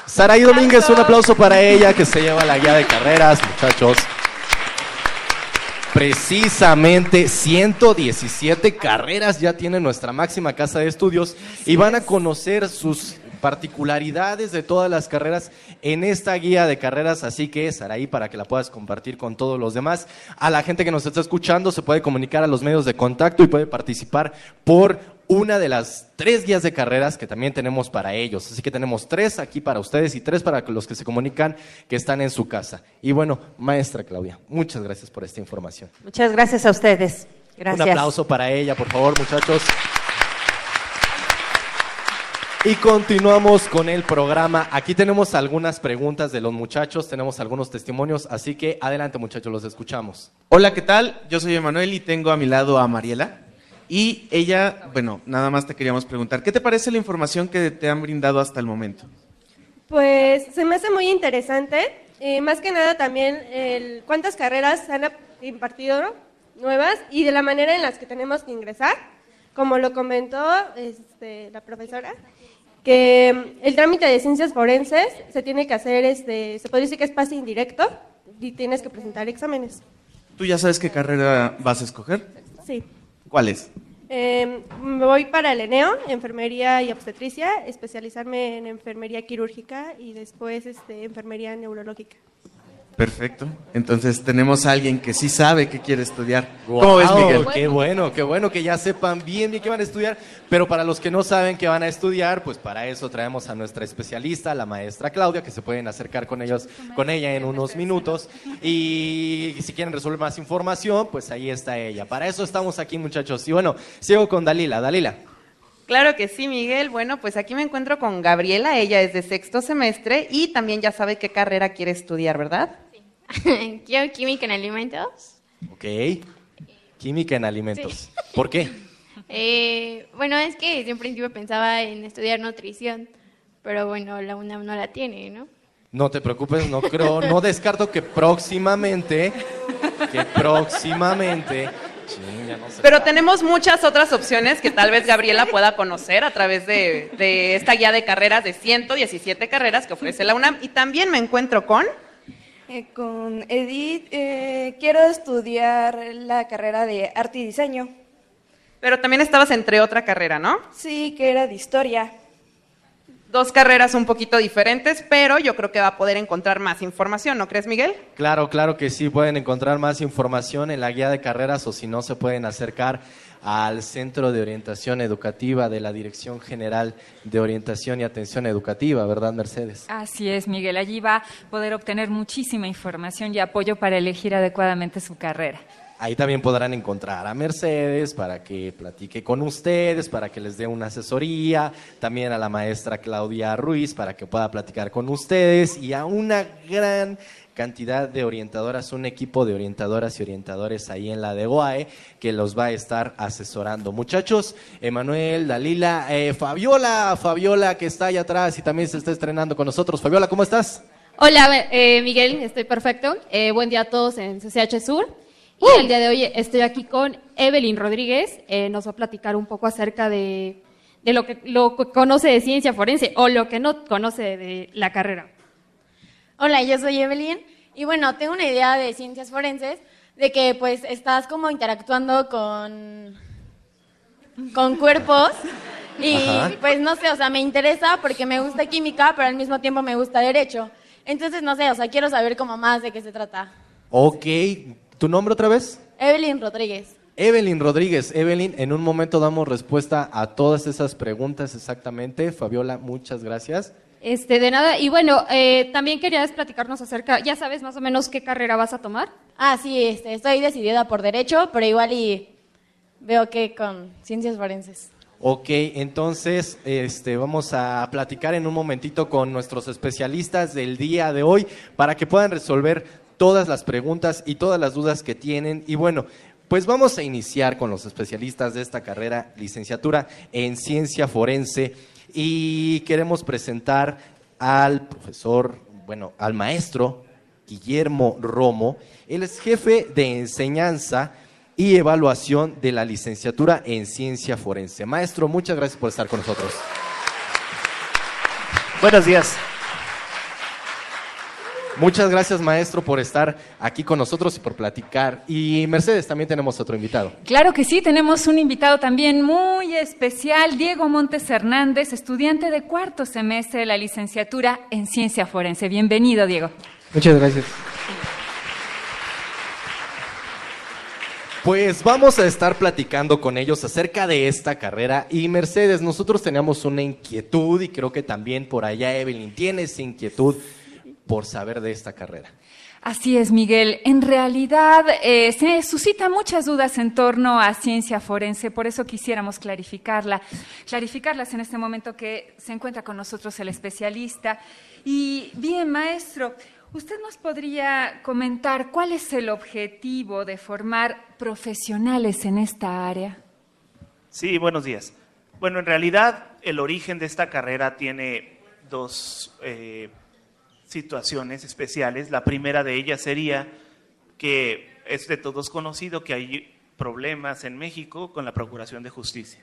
Saraí Domínguez, un aplauso para ella que se lleva la guía de carreras, muchachos. Precisamente 117 carreras ya tiene nuestra máxima casa de estudios y van a conocer sus particularidades de todas las carreras en esta guía de carreras, así que Saraí para que la puedas compartir con todos los demás. A la gente que nos está escuchando se puede comunicar a los medios de contacto y puede participar por una de las tres guías de carreras que también tenemos para ellos. Así que tenemos tres aquí para ustedes y tres para los que se comunican que están en su casa. Y bueno, maestra Claudia, muchas gracias por esta información. Muchas gracias a ustedes. Gracias. Un aplauso para ella, por favor, muchachos. Y continuamos con el programa. Aquí tenemos algunas preguntas de los muchachos, tenemos algunos testimonios, así que adelante muchachos, los escuchamos. Hola, ¿qué tal? Yo soy Emanuel y tengo a mi lado a Mariela. Y ella, bueno, nada más te queríamos preguntar, ¿qué te parece la información que te han brindado hasta el momento? Pues se me hace muy interesante, eh, más que nada también el, cuántas carreras han impartido nuevas y de la manera en las que tenemos que ingresar, como lo comentó este, la profesora, que el trámite de ciencias forenses se tiene que hacer, este, se puede decir que es pase indirecto y tienes que presentar exámenes. ¿Tú ya sabes qué carrera vas a escoger? Sí. ¿Cuál es? Eh, me voy para el ENEO, enfermería y obstetricia, especializarme en enfermería quirúrgica y después este, enfermería neurológica. Perfecto. Entonces tenemos a alguien que sí sabe que quiere estudiar. ¿Cómo ves, Miguel? Qué bueno, qué bueno que ya sepan bien bien qué van a estudiar. Pero para los que no saben qué van a estudiar, pues para eso traemos a nuestra especialista, la maestra Claudia, que se pueden acercar con ellos, con ella en unos minutos. Y si quieren resolver más información, pues ahí está ella. Para eso estamos aquí, muchachos. Y bueno, sigo con Dalila. Dalila. Claro que sí, Miguel. Bueno, pues aquí me encuentro con Gabriela. Ella es de sexto semestre y también ya sabe qué carrera quiere estudiar, ¿verdad? Quiero química en alimentos. Ok. Química en alimentos. ¿Por qué? Eh, bueno, es que desde un principio pensaba en estudiar nutrición, pero bueno, la UNAM no la tiene, ¿no? No te preocupes, no creo, no descarto que próximamente, que próximamente, no sé. Pero tenemos muchas otras opciones que tal vez Gabriela pueda conocer a través de, de esta guía de carreras de 117 carreras que ofrece la UNAM. Y también me encuentro con... Eh, con Edith, eh, quiero estudiar la carrera de arte y diseño. Pero también estabas entre otra carrera, ¿no? Sí, que era de historia. Dos carreras un poquito diferentes, pero yo creo que va a poder encontrar más información, ¿no crees, Miguel? Claro, claro que sí, pueden encontrar más información en la guía de carreras o si no se pueden acercar al Centro de Orientación Educativa de la Dirección General de Orientación y Atención Educativa, ¿verdad, Mercedes? Así es, Miguel. Allí va a poder obtener muchísima información y apoyo para elegir adecuadamente su carrera. Ahí también podrán encontrar a Mercedes para que platique con ustedes, para que les dé una asesoría, también a la maestra Claudia Ruiz para que pueda platicar con ustedes y a una gran cantidad de orientadoras, un equipo de orientadoras y orientadores ahí en la de OAE que los va a estar asesorando. Muchachos, Emanuel, Dalila, eh, Fabiola, Fabiola que está allá atrás y también se está estrenando con nosotros. Fabiola, ¿cómo estás? Hola, eh, Miguel, estoy perfecto. Eh, buen día a todos en CCH Sur. Y el día de hoy estoy aquí con Evelyn Rodríguez. Eh, nos va a platicar un poco acerca de, de lo, que, lo que conoce de ciencia forense o lo que no conoce de la carrera. Hola, yo soy Evelyn y bueno, tengo una idea de ciencias forenses de que pues estás como interactuando con, con cuerpos y Ajá. pues no sé, o sea, me interesa porque me gusta química, pero al mismo tiempo me gusta derecho. Entonces, no sé, o sea, quiero saber como más de qué se trata. Ok, ¿tu nombre otra vez? Evelyn Rodríguez. Evelyn Rodríguez. Evelyn, en un momento damos respuesta a todas esas preguntas exactamente. Fabiola, muchas gracias. Este, de nada. Y bueno, eh, también querías platicarnos acerca, ¿ya sabes más o menos qué carrera vas a tomar? Ah, sí, este, estoy decidida por derecho, pero igual y veo que con ciencias forenses. Ok, entonces este, vamos a platicar en un momentito con nuestros especialistas del día de hoy para que puedan resolver todas las preguntas y todas las dudas que tienen. Y bueno, pues vamos a iniciar con los especialistas de esta carrera, licenciatura en ciencia forense. Y queremos presentar al profesor, bueno, al maestro Guillermo Romo. Él es jefe de enseñanza y evaluación de la licenciatura en ciencia forense. Maestro, muchas gracias por estar con nosotros. Buenos días. Muchas gracias, maestro, por estar aquí con nosotros y por platicar. Y Mercedes, también tenemos otro invitado. Claro que sí, tenemos un invitado también muy especial, Diego Montes Hernández, estudiante de cuarto semestre de la licenciatura en ciencia forense. Bienvenido, Diego. Muchas gracias. Pues vamos a estar platicando con ellos acerca de esta carrera. Y Mercedes, nosotros teníamos una inquietud y creo que también por allá Evelyn tiene esa inquietud por saber de esta carrera. Así es, Miguel. En realidad eh, se suscitan muchas dudas en torno a ciencia forense, por eso quisiéramos clarificarla, clarificarlas en este momento que se encuentra con nosotros el especialista. Y bien, maestro, ¿usted nos podría comentar cuál es el objetivo de formar profesionales en esta área? Sí, buenos días. Bueno, en realidad el origen de esta carrera tiene dos eh, situaciones especiales. La primera de ellas sería que es de todos conocido que hay problemas en México con la Procuración de Justicia.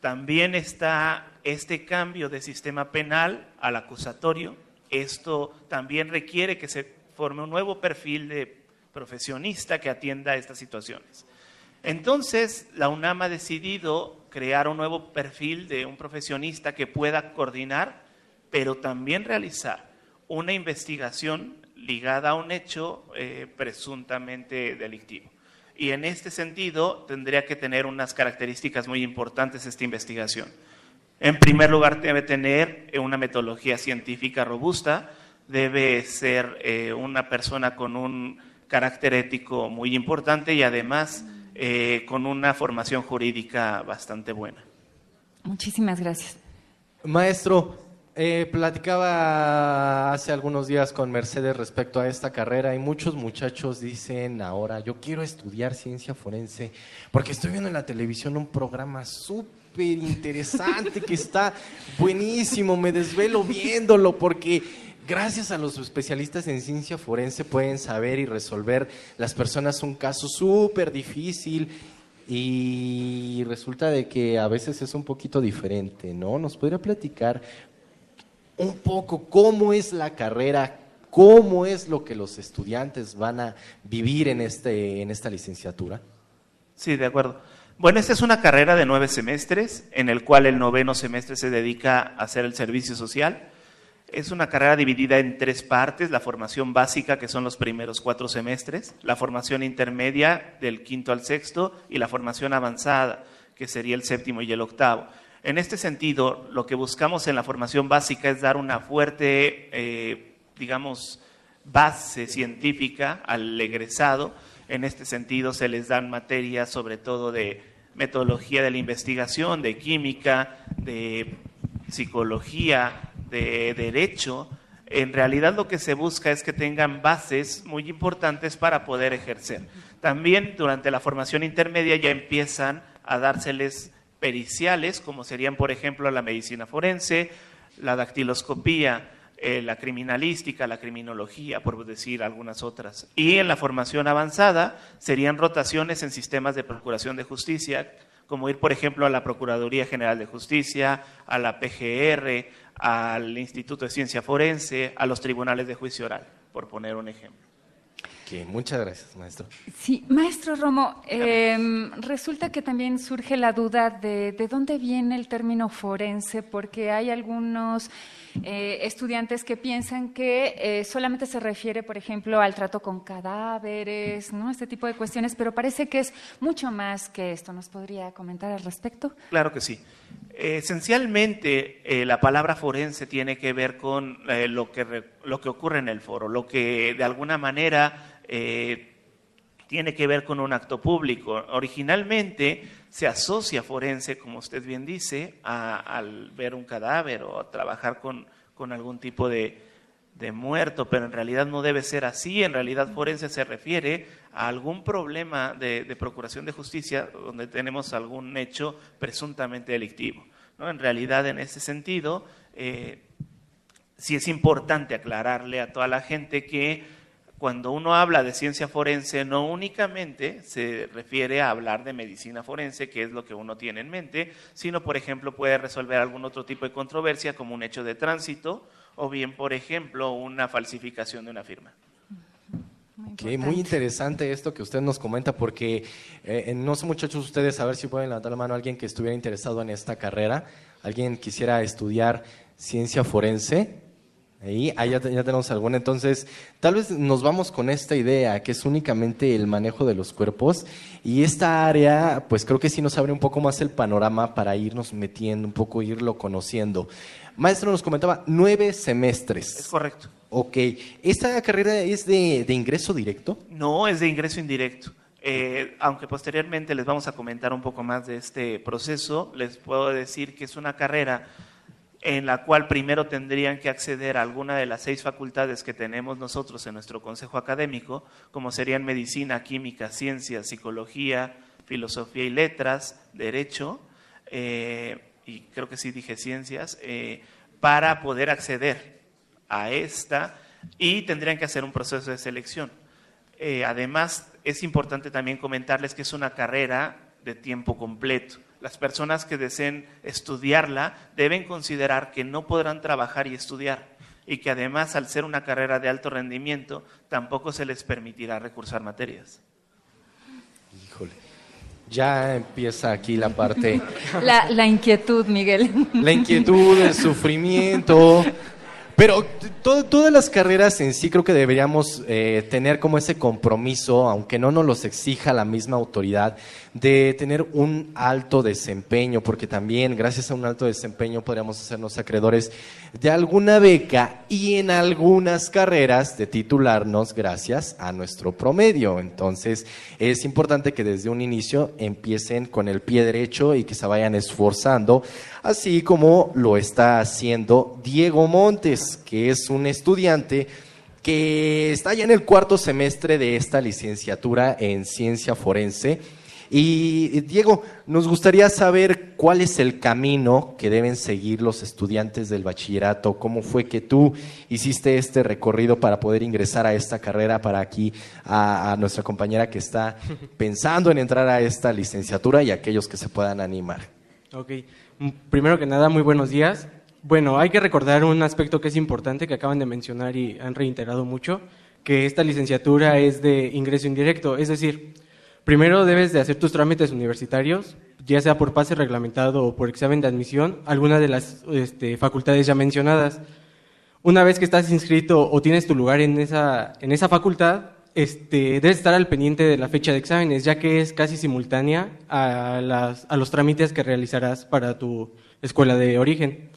También está este cambio de sistema penal al acusatorio. Esto también requiere que se forme un nuevo perfil de profesionista que atienda estas situaciones. Entonces, la UNAM ha decidido crear un nuevo perfil de un profesionista que pueda coordinar, pero también realizar una investigación ligada a un hecho eh, presuntamente delictivo. Y en este sentido tendría que tener unas características muy importantes esta investigación. En primer lugar, debe tener una metodología científica robusta, debe ser eh, una persona con un carácter ético muy importante y además eh, con una formación jurídica bastante buena. Muchísimas gracias. Maestro, Eh, platicaba hace algunos días con Mercedes respecto a esta carrera y muchos muchachos dicen ahora, yo quiero estudiar ciencia forense porque estoy viendo en la televisión un programa súper interesante que está buenísimo, me desvelo viéndolo porque gracias a los especialistas en ciencia forense pueden saber y resolver las personas un caso súper difícil y resulta de que a veces es un poquito diferente, ¿no? ¿Nos podría platicar un poco cómo es la carrera, cómo es lo que los estudiantes van a vivir en, este, en esta licenciatura? Sí, de acuerdo. Bueno, esta es una carrera de nueve semestres, en el cual el noveno semestre se dedica a hacer el servicio social. Es una carrera dividida en tres partes, la formación básica, que son los primeros cuatro semestres, la formación intermedia del quinto al sexto y la formación avanzada, que sería el séptimo y el octavo. En este sentido, lo que buscamos en la formación básica es dar una fuerte, eh, digamos, base científica al egresado. En este sentido, se les dan materias sobre todo de metodología de la investigación, de química, de psicología, de derecho, en realidad lo que se busca es que tengan bases muy importantes para poder ejercer. También durante la formación intermedia ya empiezan a dárseles periciales, como serían, por ejemplo, la medicina forense, la dactiloscopía, eh, la criminalística, la criminología, por decir algunas otras. Y en la formación avanzada serían rotaciones en sistemas de procuración de justicia, como ir, por ejemplo, a la Procuraduría General de Justicia, a la PGR, al Instituto de Ciencia Forense, a los tribunales de juicio oral, por poner un ejemplo. Muchas gracias, maestro. Sí, maestro Romo, em, resulta que también surge la duda de, de dónde viene el término forense, porque hay algunos eh, estudiantes que piensan que eh, solamente se refiere, por ejemplo, al trato con cadáveres, ¿no? este tipo de cuestiones, pero parece que es mucho más que esto. ¿Nos podría comentar al respecto? Claro que sí. Esencialmente, eh, la palabra forense tiene que ver con lo, que lo que ocurre en el foro, lo que de alguna manera tiene que ver con un acto público. Originalmente se asocia forense, como usted bien dice, al ver un cadáver o a trabajar con, algún tipo de, muerto, pero en realidad no debe ser así. En realidad forense se refiere a algún problema de, procuración de justicia donde tenemos algún hecho presuntamente delictivo. ¿no? En realidad, en ese sentido, eh, sí es importante aclararle a toda la gente que cuando uno habla de ciencia forense, no únicamente se refiere a hablar de medicina forense, que es lo que uno tiene en mente, sino, por ejemplo, puede resolver algún otro tipo de controversia, como un hecho de tránsito, o bien, por ejemplo, una falsificación de una firma. Muy, muy interesante esto que usted nos comenta, porque eh, no sé, muchachos, ustedes a ver si pueden levantar la mano a alguien que estuviera interesado en esta carrera, alguien quisiera estudiar ciencia forense. Ahí, ahí ya, tenemos alguna. Entonces, tal vez nos vamos con esta idea, que es únicamente el manejo de los cuerpos. Y esta área, pues creo que sí nos abre un poco más el panorama para irnos metiendo, un poco irlo conociendo. Maestro nos comentaba nueve semestres. Es correcto. Ok. ¿Esta carrera es de, ingreso directo? No, es de ingreso indirecto. Eh, aunque posteriormente les vamos a comentar un poco más de este proceso, les puedo decir que es una carrera en la cual primero tendrían que acceder a alguna de las seis facultades que tenemos nosotros en nuestro consejo académico, como serían medicina, química, ciencias, psicología, filosofía y letras, derecho, eh, y creo que sí dije ciencias, eh, para poder acceder a esta y tendrían que hacer un proceso de selección. Eh, además, es importante también comentarles que es una carrera de tiempo completo las personas que deseen estudiarla deben considerar que no podrán trabajar y estudiar y que además al ser una carrera de alto rendimiento tampoco se les permitirá recursar materias. Híjole, ya empieza aquí la parte... La, inquietud, Miguel. La inquietud, el sufrimiento. Pero t- to- todas las carreras en sí creo que deberíamos eh, tener como ese compromiso, aunque no nos los exija la misma autoridad, de tener un alto desempeño, porque también gracias a un alto desempeño podríamos hacernos acreedores de alguna beca y en algunas carreras de titularnos gracias a nuestro promedio. Entonces es importante que desde un inicio empiecen con el pie derecho y que se vayan esforzando, así como lo está haciendo Diego Montes, que es un estudiante que está ya en el cuarto semestre de esta licenciatura en ciencia forense. Y Diego, nos gustaría saber cuál es el camino que deben seguir los estudiantes del bachillerato, cómo fue que tú hiciste este recorrido para poder ingresar a esta carrera, para aquí a, a nuestra compañera que está pensando en entrar a esta licenciatura y aquellos que se puedan animar. Ok, M- primero que nada, muy buenos días. Bueno, hay que recordar un aspecto que es importante que acaban de mencionar y han reiterado mucho, que esta licenciatura es de ingreso indirecto, es decir, primero debes de hacer tus trámites universitarios, ya sea por pase reglamentado o por examen de admisión, alguna de las este, facultades ya mencionadas. Una vez que estás inscrito o tienes tu lugar en esa, en esa facultad, este, debes estar al pendiente de la fecha de exámenes, ya que es casi simultánea a, los trámites que realizarás para tu escuela de origen.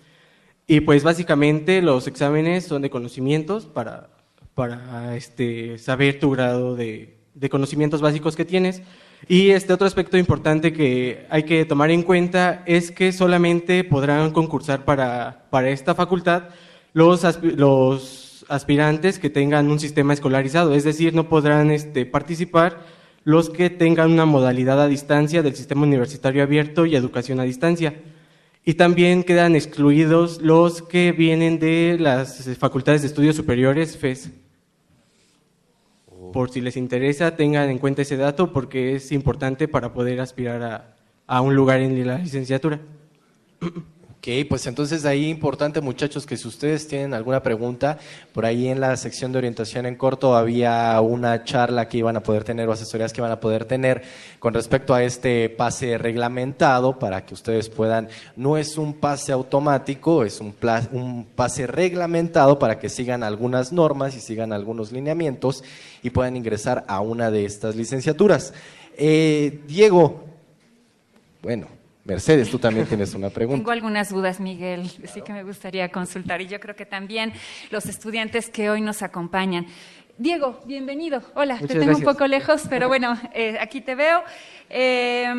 Y pues básicamente los exámenes son de conocimientos para, para este, saber tu grado de, conocimientos básicos que tienes. Y este otro aspecto importante que hay que tomar en cuenta es que solamente podrán concursar para, para esta facultad los, los aspirantes que tengan un sistema escolarizado, es decir, no podrán este, participar los que tengan una modalidad a distancia del sistema universitario abierto y educación a distancia. Y también quedan excluidos los que vienen de las facultades de estudios superiores, FES. Por si les interesa, tengan en cuenta ese dato porque es importante para poder aspirar a, a un lugar en la licenciatura. Ok, pues entonces ahí importante muchachos que si ustedes tienen alguna pregunta, por ahí en la sección de orientación en corto había una charla que iban a poder tener o asesorías que iban a poder tener con respecto a este pase reglamentado para que ustedes puedan, no es un pase automático, es un pase reglamentado para que sigan algunas normas y sigan algunos lineamientos y puedan ingresar a una de estas licenciaturas. Eh, Diego, bueno, Mercedes, tú también tienes una pregunta. Tengo algunas dudas, Miguel, sí que me gustaría consultar y yo creo que también los estudiantes que hoy nos acompañan. Diego, bienvenido. Hola, Muchas te tengo gracias. un poco lejos, pero bueno, eh, aquí te veo. Eh,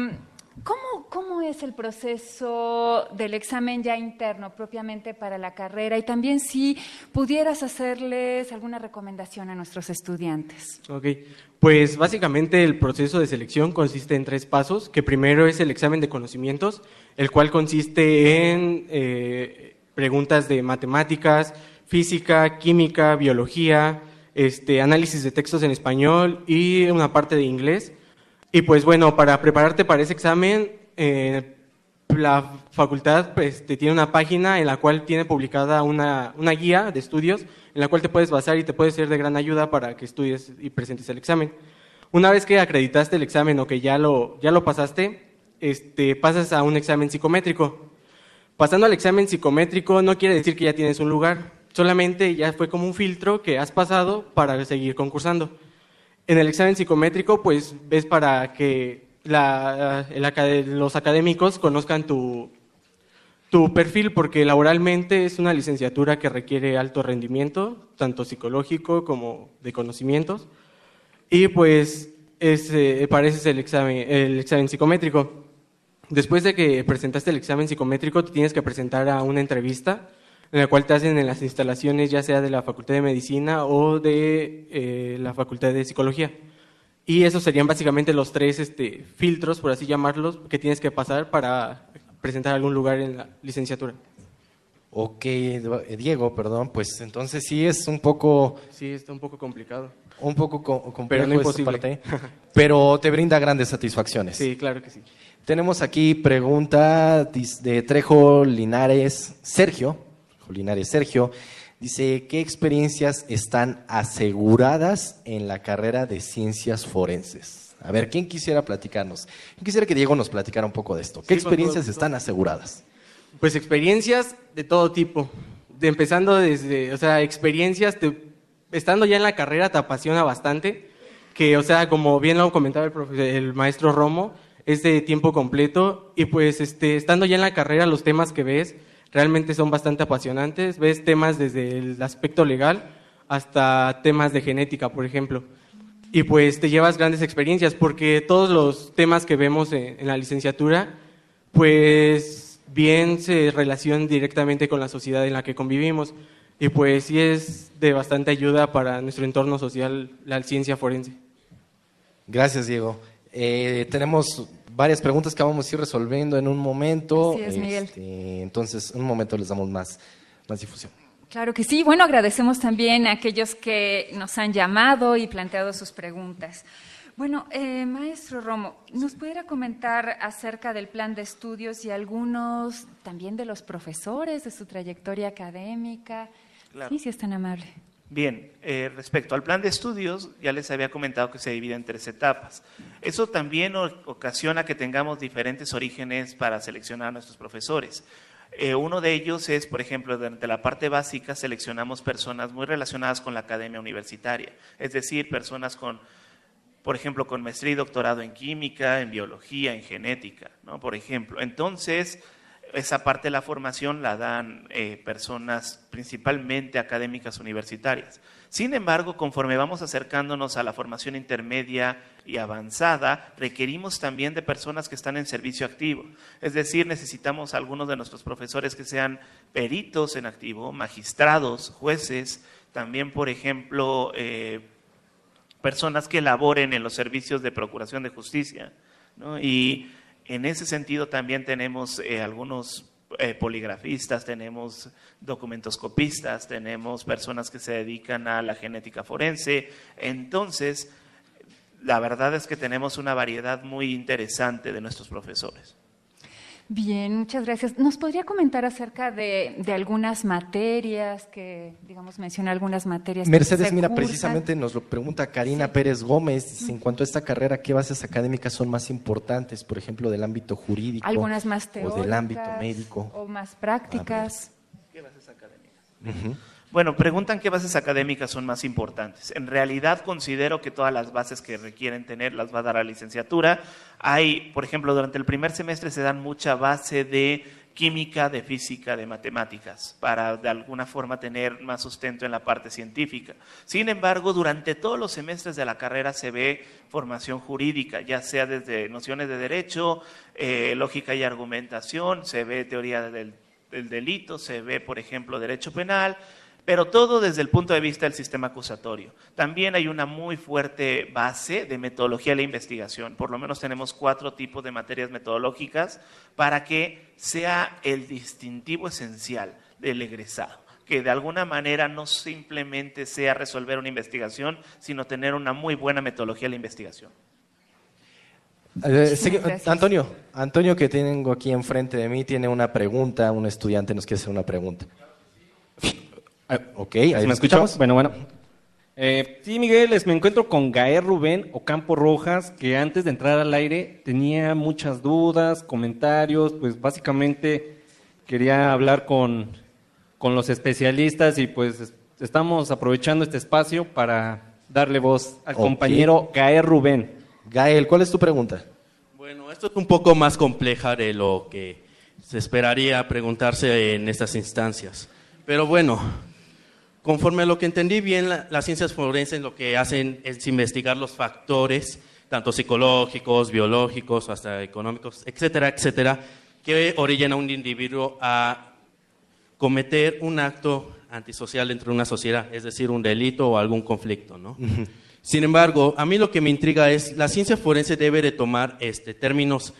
¿cómo, ¿Cómo es el proceso del examen ya interno propiamente para la carrera? Y también si pudieras hacerles alguna recomendación a nuestros estudiantes. Ok, pues básicamente el proceso de selección consiste en tres pasos, que primero es el examen de conocimientos, el cual consiste en eh, preguntas de matemáticas, física, química, biología, este, análisis de textos en español y una parte de inglés. Y pues bueno, para prepararte para ese examen, eh, la facultad pues, te tiene una página en la cual tiene publicada una, una guía de estudios en la cual te puedes basar y te puede ser de gran ayuda para que estudies y presentes el examen. Una vez que acreditaste el examen o que ya lo, ya lo pasaste, este, pasas a un examen psicométrico. Pasando al examen psicométrico no quiere decir que ya tienes un lugar, solamente ya fue como un filtro que has pasado para seguir concursando. En el examen psicométrico, pues ves para que la- el los académicos conozcan tu, tu perfil, porque laboralmente es una licenciatura que requiere alto rendimiento, tanto psicológico como de conocimientos. Y pues es, eh, es el examen, el examen psicométrico. Después de que presentaste el examen psicométrico, te tienes que presentar a una entrevista en la cual te hacen en las instalaciones ya sea de la Facultad de Medicina o de eh, la Facultad de Psicología. Y esos serían básicamente los tres este, filtros, por así llamarlos, que tienes que pasar para presentar algún lugar en la licenciatura. Ok, eh, Diego, perdón, pues entonces sí es un poco... Sí, está un poco complicado. Un poco co- complejo Pero no esta imposible. parte, pero te brinda grandes satisfacciones. Sí, claro que sí. Tenemos aquí pregunta de Trejo Linares Sergio. Trejo Linares Sergio dice, ¿qué experiencias están aseguradas en la carrera de ciencias forenses? A ver, ¿quién quisiera platicarnos? Yo quisiera que Diego nos platicara un poco de esto. ¿Qué Sí, experiencias están aseguradas? Pues experiencias de todo tipo. de empezando desde, o sea, experiencias, te- estando ya en la carrera te apasiona bastante, que, o sea, como bien lo comentaba el, profe- el maestro Romo, es de tiempo completo y pues este, estando ya en la carrera los temas que ves realmente son bastante apasionantes, ves temas desde el aspecto legal hasta temas de genética, por ejemplo. Y pues te llevas grandes experiencias porque todos los temas que vemos en, la licenciatura, pues bien se relacionan directamente con la sociedad en la que convivimos. Y pues sí es de bastante ayuda para nuestro entorno social la ciencia forense. Gracias, Diego. Eh, tenemos varias preguntas que vamos a ir resolviendo en un momento. Así es, Miguel. Este, entonces, en un momento les damos más, más difusión. Claro que sí. Bueno, agradecemos también a aquellos que nos han llamado y planteado sus preguntas. Bueno, eh, maestro Romo, ¿nos pudiera comentar acerca del plan de estudios y algunos también de los profesores, de su trayectoria académica? Claro. Sí, si es tan amable. Bien, eh, respecto al plan de estudios, ya les había comentado que se divide en tres etapas. Eso también ocasiona que tengamos diferentes orígenes para seleccionar a nuestros profesores. Eh, uno de ellos es, por ejemplo, durante la parte básica seleccionamos personas muy relacionadas con la academia universitaria, es decir, personas con, por ejemplo, con maestría y doctorado en química, en biología, en genética, ¿no? Por ejemplo. Entonces, esa parte de la formación la dan eh, personas principalmente académicas universitarias. Sin embargo, conforme vamos acercándonos a la formación intermedia y avanzada, requerimos también de personas que están en servicio activo. Es decir, necesitamos algunos de nuestros profesores que sean peritos en activo, magistrados, jueces, también, por ejemplo, eh, personas que laboren en los servicios de procuración de justicia. ¿no? Y en ese sentido también tenemos eh, algunos eh, poligrafistas, tenemos documentoscopistas, tenemos personas que se dedican a la genética forense. Entonces, la verdad es que tenemos una variedad muy interesante de nuestros profesores. Bien, muchas gracias. ¿Nos podría comentar acerca de, de algunas materias que, digamos, menciona algunas materias? Mercedes, mira, cursan? precisamente nos lo pregunta Karina Pérez Gómez. dice, En cuanto a esta carrera, ¿qué bases académicas son más importantes? Por ejemplo, del ámbito jurídico Algunas más teóricas. o del ámbito médico. O más prácticas. Ujú. Bueno, preguntan qué bases académicas son más importantes. En realidad considero que todas las bases que requieren tener las va a dar la licenciatura. Hay, por ejemplo, durante el primer semestre se dan mucha base de química, de física, de matemáticas, para de alguna forma tener más sustento en la parte científica. Sin embargo, durante todos los semestres de la carrera se ve formación jurídica, ya sea desde nociones de derecho, eh, lógica y argumentación, se ve teoría del del delito, se ve, por ejemplo, derecho penal, pero todo desde el punto de vista del sistema acusatorio. También hay una muy fuerte base de metodología de la investigación. Por lo menos tenemos cuatro tipos de materias metodológicas para que sea el distintivo esencial del egresado que de alguna manera no simplemente sea resolver una investigación, sino tener una muy buena metodología de la investigación. Eh, Antonio, Antonio que tengo aquí enfrente de mí tiene una pregunta, un estudiante nos quiere hacer una pregunta. Ah, ok, ahí ¿Sí lo ¿Me escuchamos. Bueno, bueno. Eh, sí, Miguel, es- me encuentro con Gael Rubén Ocampo Rojas, que antes de entrar al aire tenía muchas dudas, comentarios, pues básicamente quería hablar con, con los especialistas y pues es- estamos aprovechando este espacio para darle voz al compañero Gael Rubén. Gael, ¿cuál es tu pregunta? Bueno, esto es un poco más compleja de lo que se esperaría preguntarse en estas instancias. Pero bueno, conforme a lo que entendí bien, la- las ciencias forenses lo que hacen es investigar los factores, tanto psicológicos, biológicos, hasta económicos, etcétera, etcétera, que orillan a un individuo a cometer un acto antisocial dentro de una sociedad, es decir, un delito o algún conflicto, ¿no? Sin embargo, a mí lo que me intriga es, la ciencia forense debe de tomar este, términos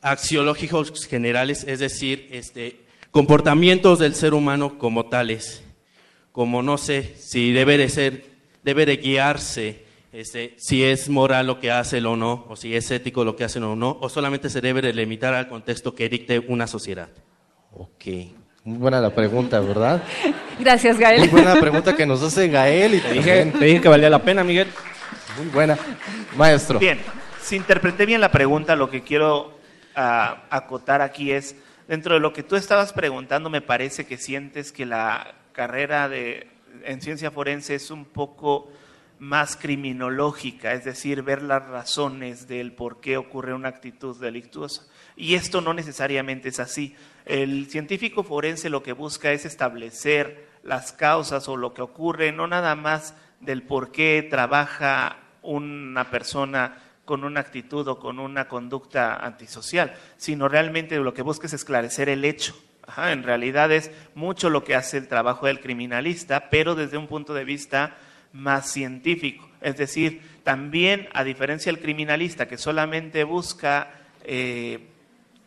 axiológicos generales, es decir, este, comportamientos del ser humano como tales, como no sé si debe de ser, debe de guiarse, este, si es moral lo que hace o no, o si es ético lo que hacen o no, o solamente se debe de limitar al contexto que dicte una sociedad. Ok, muy buena la pregunta, ¿verdad? Gracias, Gael. Muy buena pregunta que nos hace Gael y Te dije, te dije que valía la pena, Miguel. Muy buena. Maestro. Bien, si interpreté bien la pregunta, lo que quiero ah, acotar aquí es, dentro de lo que tú estabas preguntando, me parece que sientes que la carrera de, en ciencia forense es un poco más criminológica, es decir, ver las razones del por qué ocurre una actitud delictuosa. Y esto no necesariamente es así. El científico forense lo que busca es establecer las causas o lo que ocurre, no nada más del por qué trabaja una persona con una actitud o con una conducta antisocial, sino realmente lo que busca es esclarecer el hecho. En realidad es mucho lo que hace el trabajo del criminalista, pero desde un punto de vista más científico. Es decir, también, a diferencia del criminalista que solamente busca eh,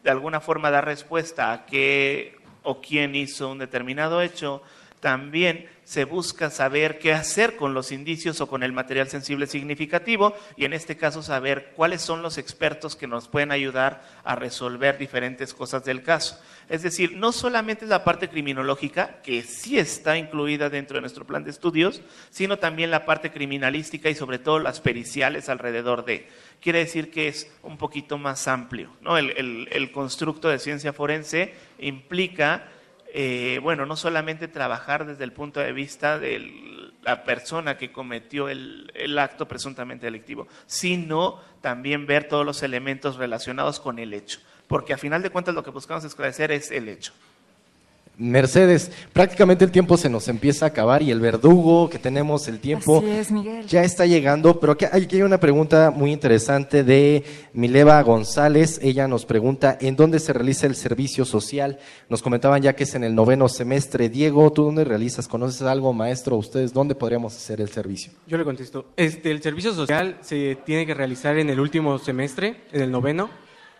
de alguna forma dar respuesta a qué o quién hizo un determinado hecho, también se busca saber qué hacer con los indicios o con el material sensible significativo y en este caso saber cuáles son los expertos que nos pueden ayudar a resolver diferentes cosas del caso. Es decir, no solamente la parte criminológica, que sí está incluida dentro de nuestro plan de estudios, sino también la parte criminalística y sobre todo las periciales alrededor de. Quiere decir que es un poquito más amplio. ¿no? El, el constructo de ciencia forense implica eh, bueno, no solamente trabajar desde el punto de vista de la persona que cometió el, el, acto presuntamente delictivo, sino también ver todos los elementos relacionados con el hecho, porque a final de cuentas lo que buscamos esclarecer es el hecho. Mercedes, prácticamente el tiempo se nos empieza a acabar y el verdugo que tenemos, el tiempo ya está llegando, pero aquí hay una pregunta muy interesante de Mileva González. Ella nos pregunta, ¿en dónde se realiza el servicio social? Nos comentaban ya que es en el noveno semestre. Diego, ¿tú dónde realizas? ¿Conoces algo, maestro? ¿Ustedes dónde podríamos hacer el servicio? Yo le contesto. Este, el servicio social se tiene que realizar en el último semestre, en el noveno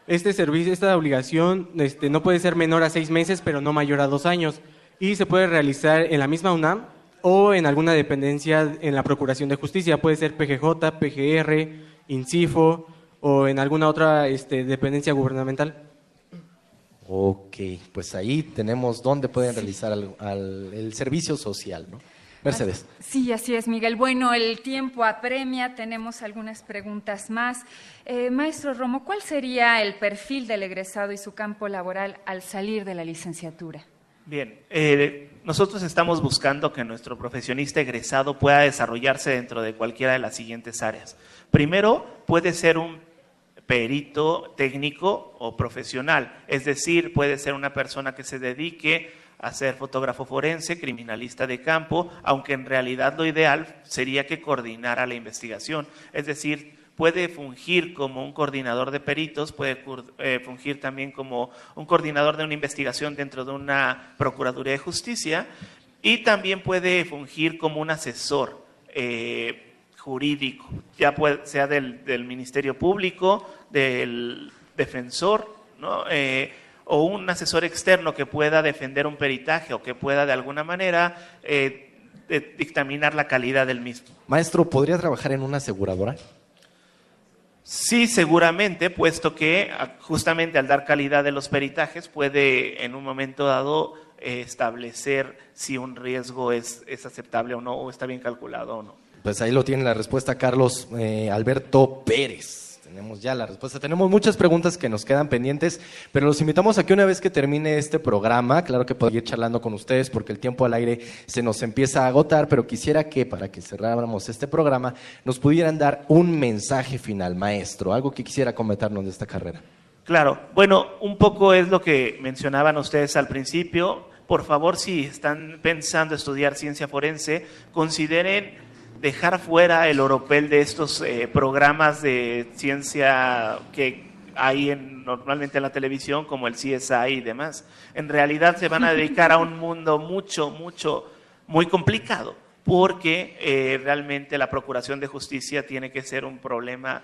este servicio, esta obligación este, no puede ser menor a seis meses, pero no mayor a dos años. Y se puede realizar en la misma UNAM o en alguna dependencia en la Procuración de Justicia. Puede ser PGJ, PGR, INCIFO o en alguna otra este, dependencia gubernamental. Ok, pues ahí tenemos dónde pueden realizar el servicio social, ¿no? Mercedes. Sí, así es, Miguel. Bueno, el tiempo apremia, tenemos algunas preguntas más. Eh, maestro Romo, ¿cuál sería el perfil del egresado y su campo laboral al salir de la licenciatura? Bien, eh, nosotros estamos buscando que nuestro profesionista egresado pueda desarrollarse dentro de cualquiera de las siguientes áreas. Primero, puede ser un perito técnico o profesional, es decir, puede ser una persona que se dedique a ser fotógrafo forense, criminalista de campo, aunque en realidad lo ideal sería que coordinara la investigación, es decir, puede fungir como un coordinador de peritos, puede eh, fungir también como un coordinador de una investigación dentro de una Procuraduría de Justicia y también puede fungir como un asesor eh, jurídico, ya sea del, Ministerio Público, del defensor, ¿no? Eh, o un asesor externo que pueda defender un peritaje o que pueda de alguna manera dictaminar la calidad del mismo. Maestro, ¿podría trabajar en una aseguradora? Sí, seguramente, puesto que ah, justamente al dar calidad de los peritajes puede en un momento dado eh, establecer si un riesgo es, es, aceptable o no, o está bien calculado o no. Pues ahí lo tiene la respuesta Carlos eh, Alberto Pérez. Tenemos ya la respuesta. Tenemos muchas preguntas que nos quedan pendientes, pero los invitamos a que una vez que termine este programa, claro que puedo ir charlando con ustedes porque el tiempo al aire se nos empieza a agotar, pero quisiera que para que cerráramos este programa nos pudieran dar un mensaje final, maestro, algo que quisiera comentarnos de esta carrera. Claro, bueno, un poco es lo que mencionaban ustedes al principio. Por favor, si están pensando estudiar ciencia forense, consideren dejar fuera el oropel de estos eh, programas de ciencia que hay en, normalmente en la televisión, como el CSI y demás. En realidad se van a dedicar a un mundo mucho, mucho, muy complicado, porque eh, realmente la procuración de justicia tiene que ser un problema,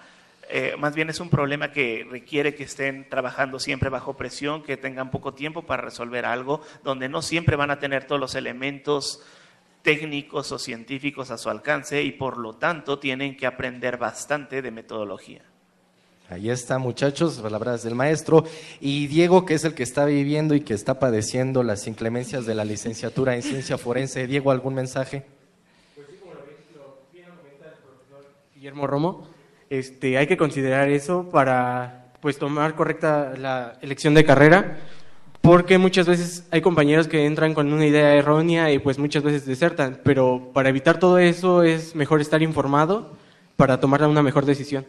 eh, más bien es un problema que requiere que estén trabajando siempre bajo presión, que tengan poco tiempo para resolver algo, donde no siempre van a tener todos los elementos técnicos o científicos a su alcance y por lo tanto tienen que aprender bastante de metodología. Ahí está, muchachos, palabras del maestro. Y Diego, que es el que está viviendo y que está padeciendo las inclemencias de la licenciatura en ciencia forense. Diego, ¿algún mensaje? Pues sí, como lo bien comenta el profesor Guillermo Romo, este, hay que considerar eso para pues tomar correcta la elección de carrera porque muchas veces hay compañeros que entran con una idea errónea y pues muchas veces desertan, pero para evitar todo eso es mejor estar informado para tomar una mejor decisión.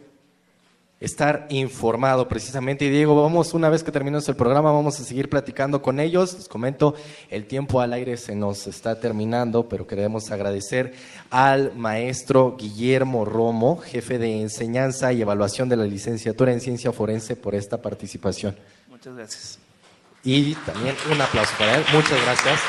Estar informado precisamente. Y Diego, vamos, una vez que terminemos el programa, vamos a seguir platicando con ellos. Les comento, el tiempo al aire se nos está terminando, pero queremos agradecer al maestro Guillermo Romo, jefe de enseñanza y evaluación de la licenciatura en ciencia forense, por esta participación. Muchas gracias. Y también un aplauso para él. Muchas gracias.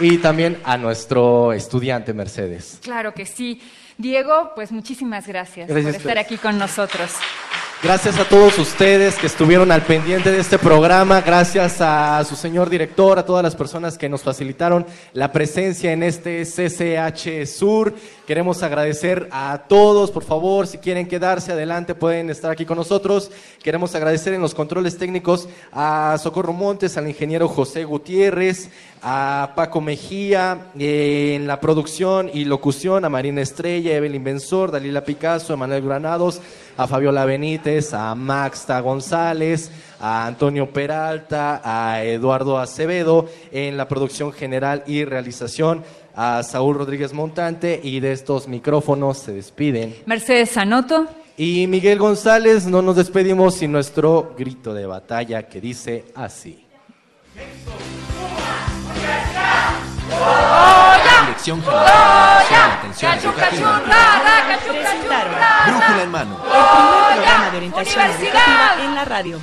Y también a nuestro estudiante Mercedes. Claro que sí. Diego, pues muchísimas gracias, Gracias por estar aquí con nosotros. Gracias a todos ustedes que estuvieron al pendiente de este programa, gracias a su señor director, a todas las personas que nos facilitaron la presencia en este CCH Sur. Queremos agradecer a todos, por favor, si quieren quedarse adelante pueden estar aquí con nosotros. Queremos agradecer en los controles técnicos a Socorro Montes, al ingeniero José Gutiérrez, a Paco Mejía, eh, en la producción y locución, a Marina Estrella, Evelyn Benzor, Dalila Picasso, Emanuel Granados, a Fabiola Benítez, a Maxta González, a Antonio Peralta, a Eduardo Acevedo, en la producción general y realización, a Saúl Rodríguez Montante, y de estos micrófonos se despiden. Mercedes Sanoto. Y Miguel González, no nos despedimos sin nuestro grito de batalla que dice así. Dirección Brújula en mano. el primer programa de orientación educativa en la radio.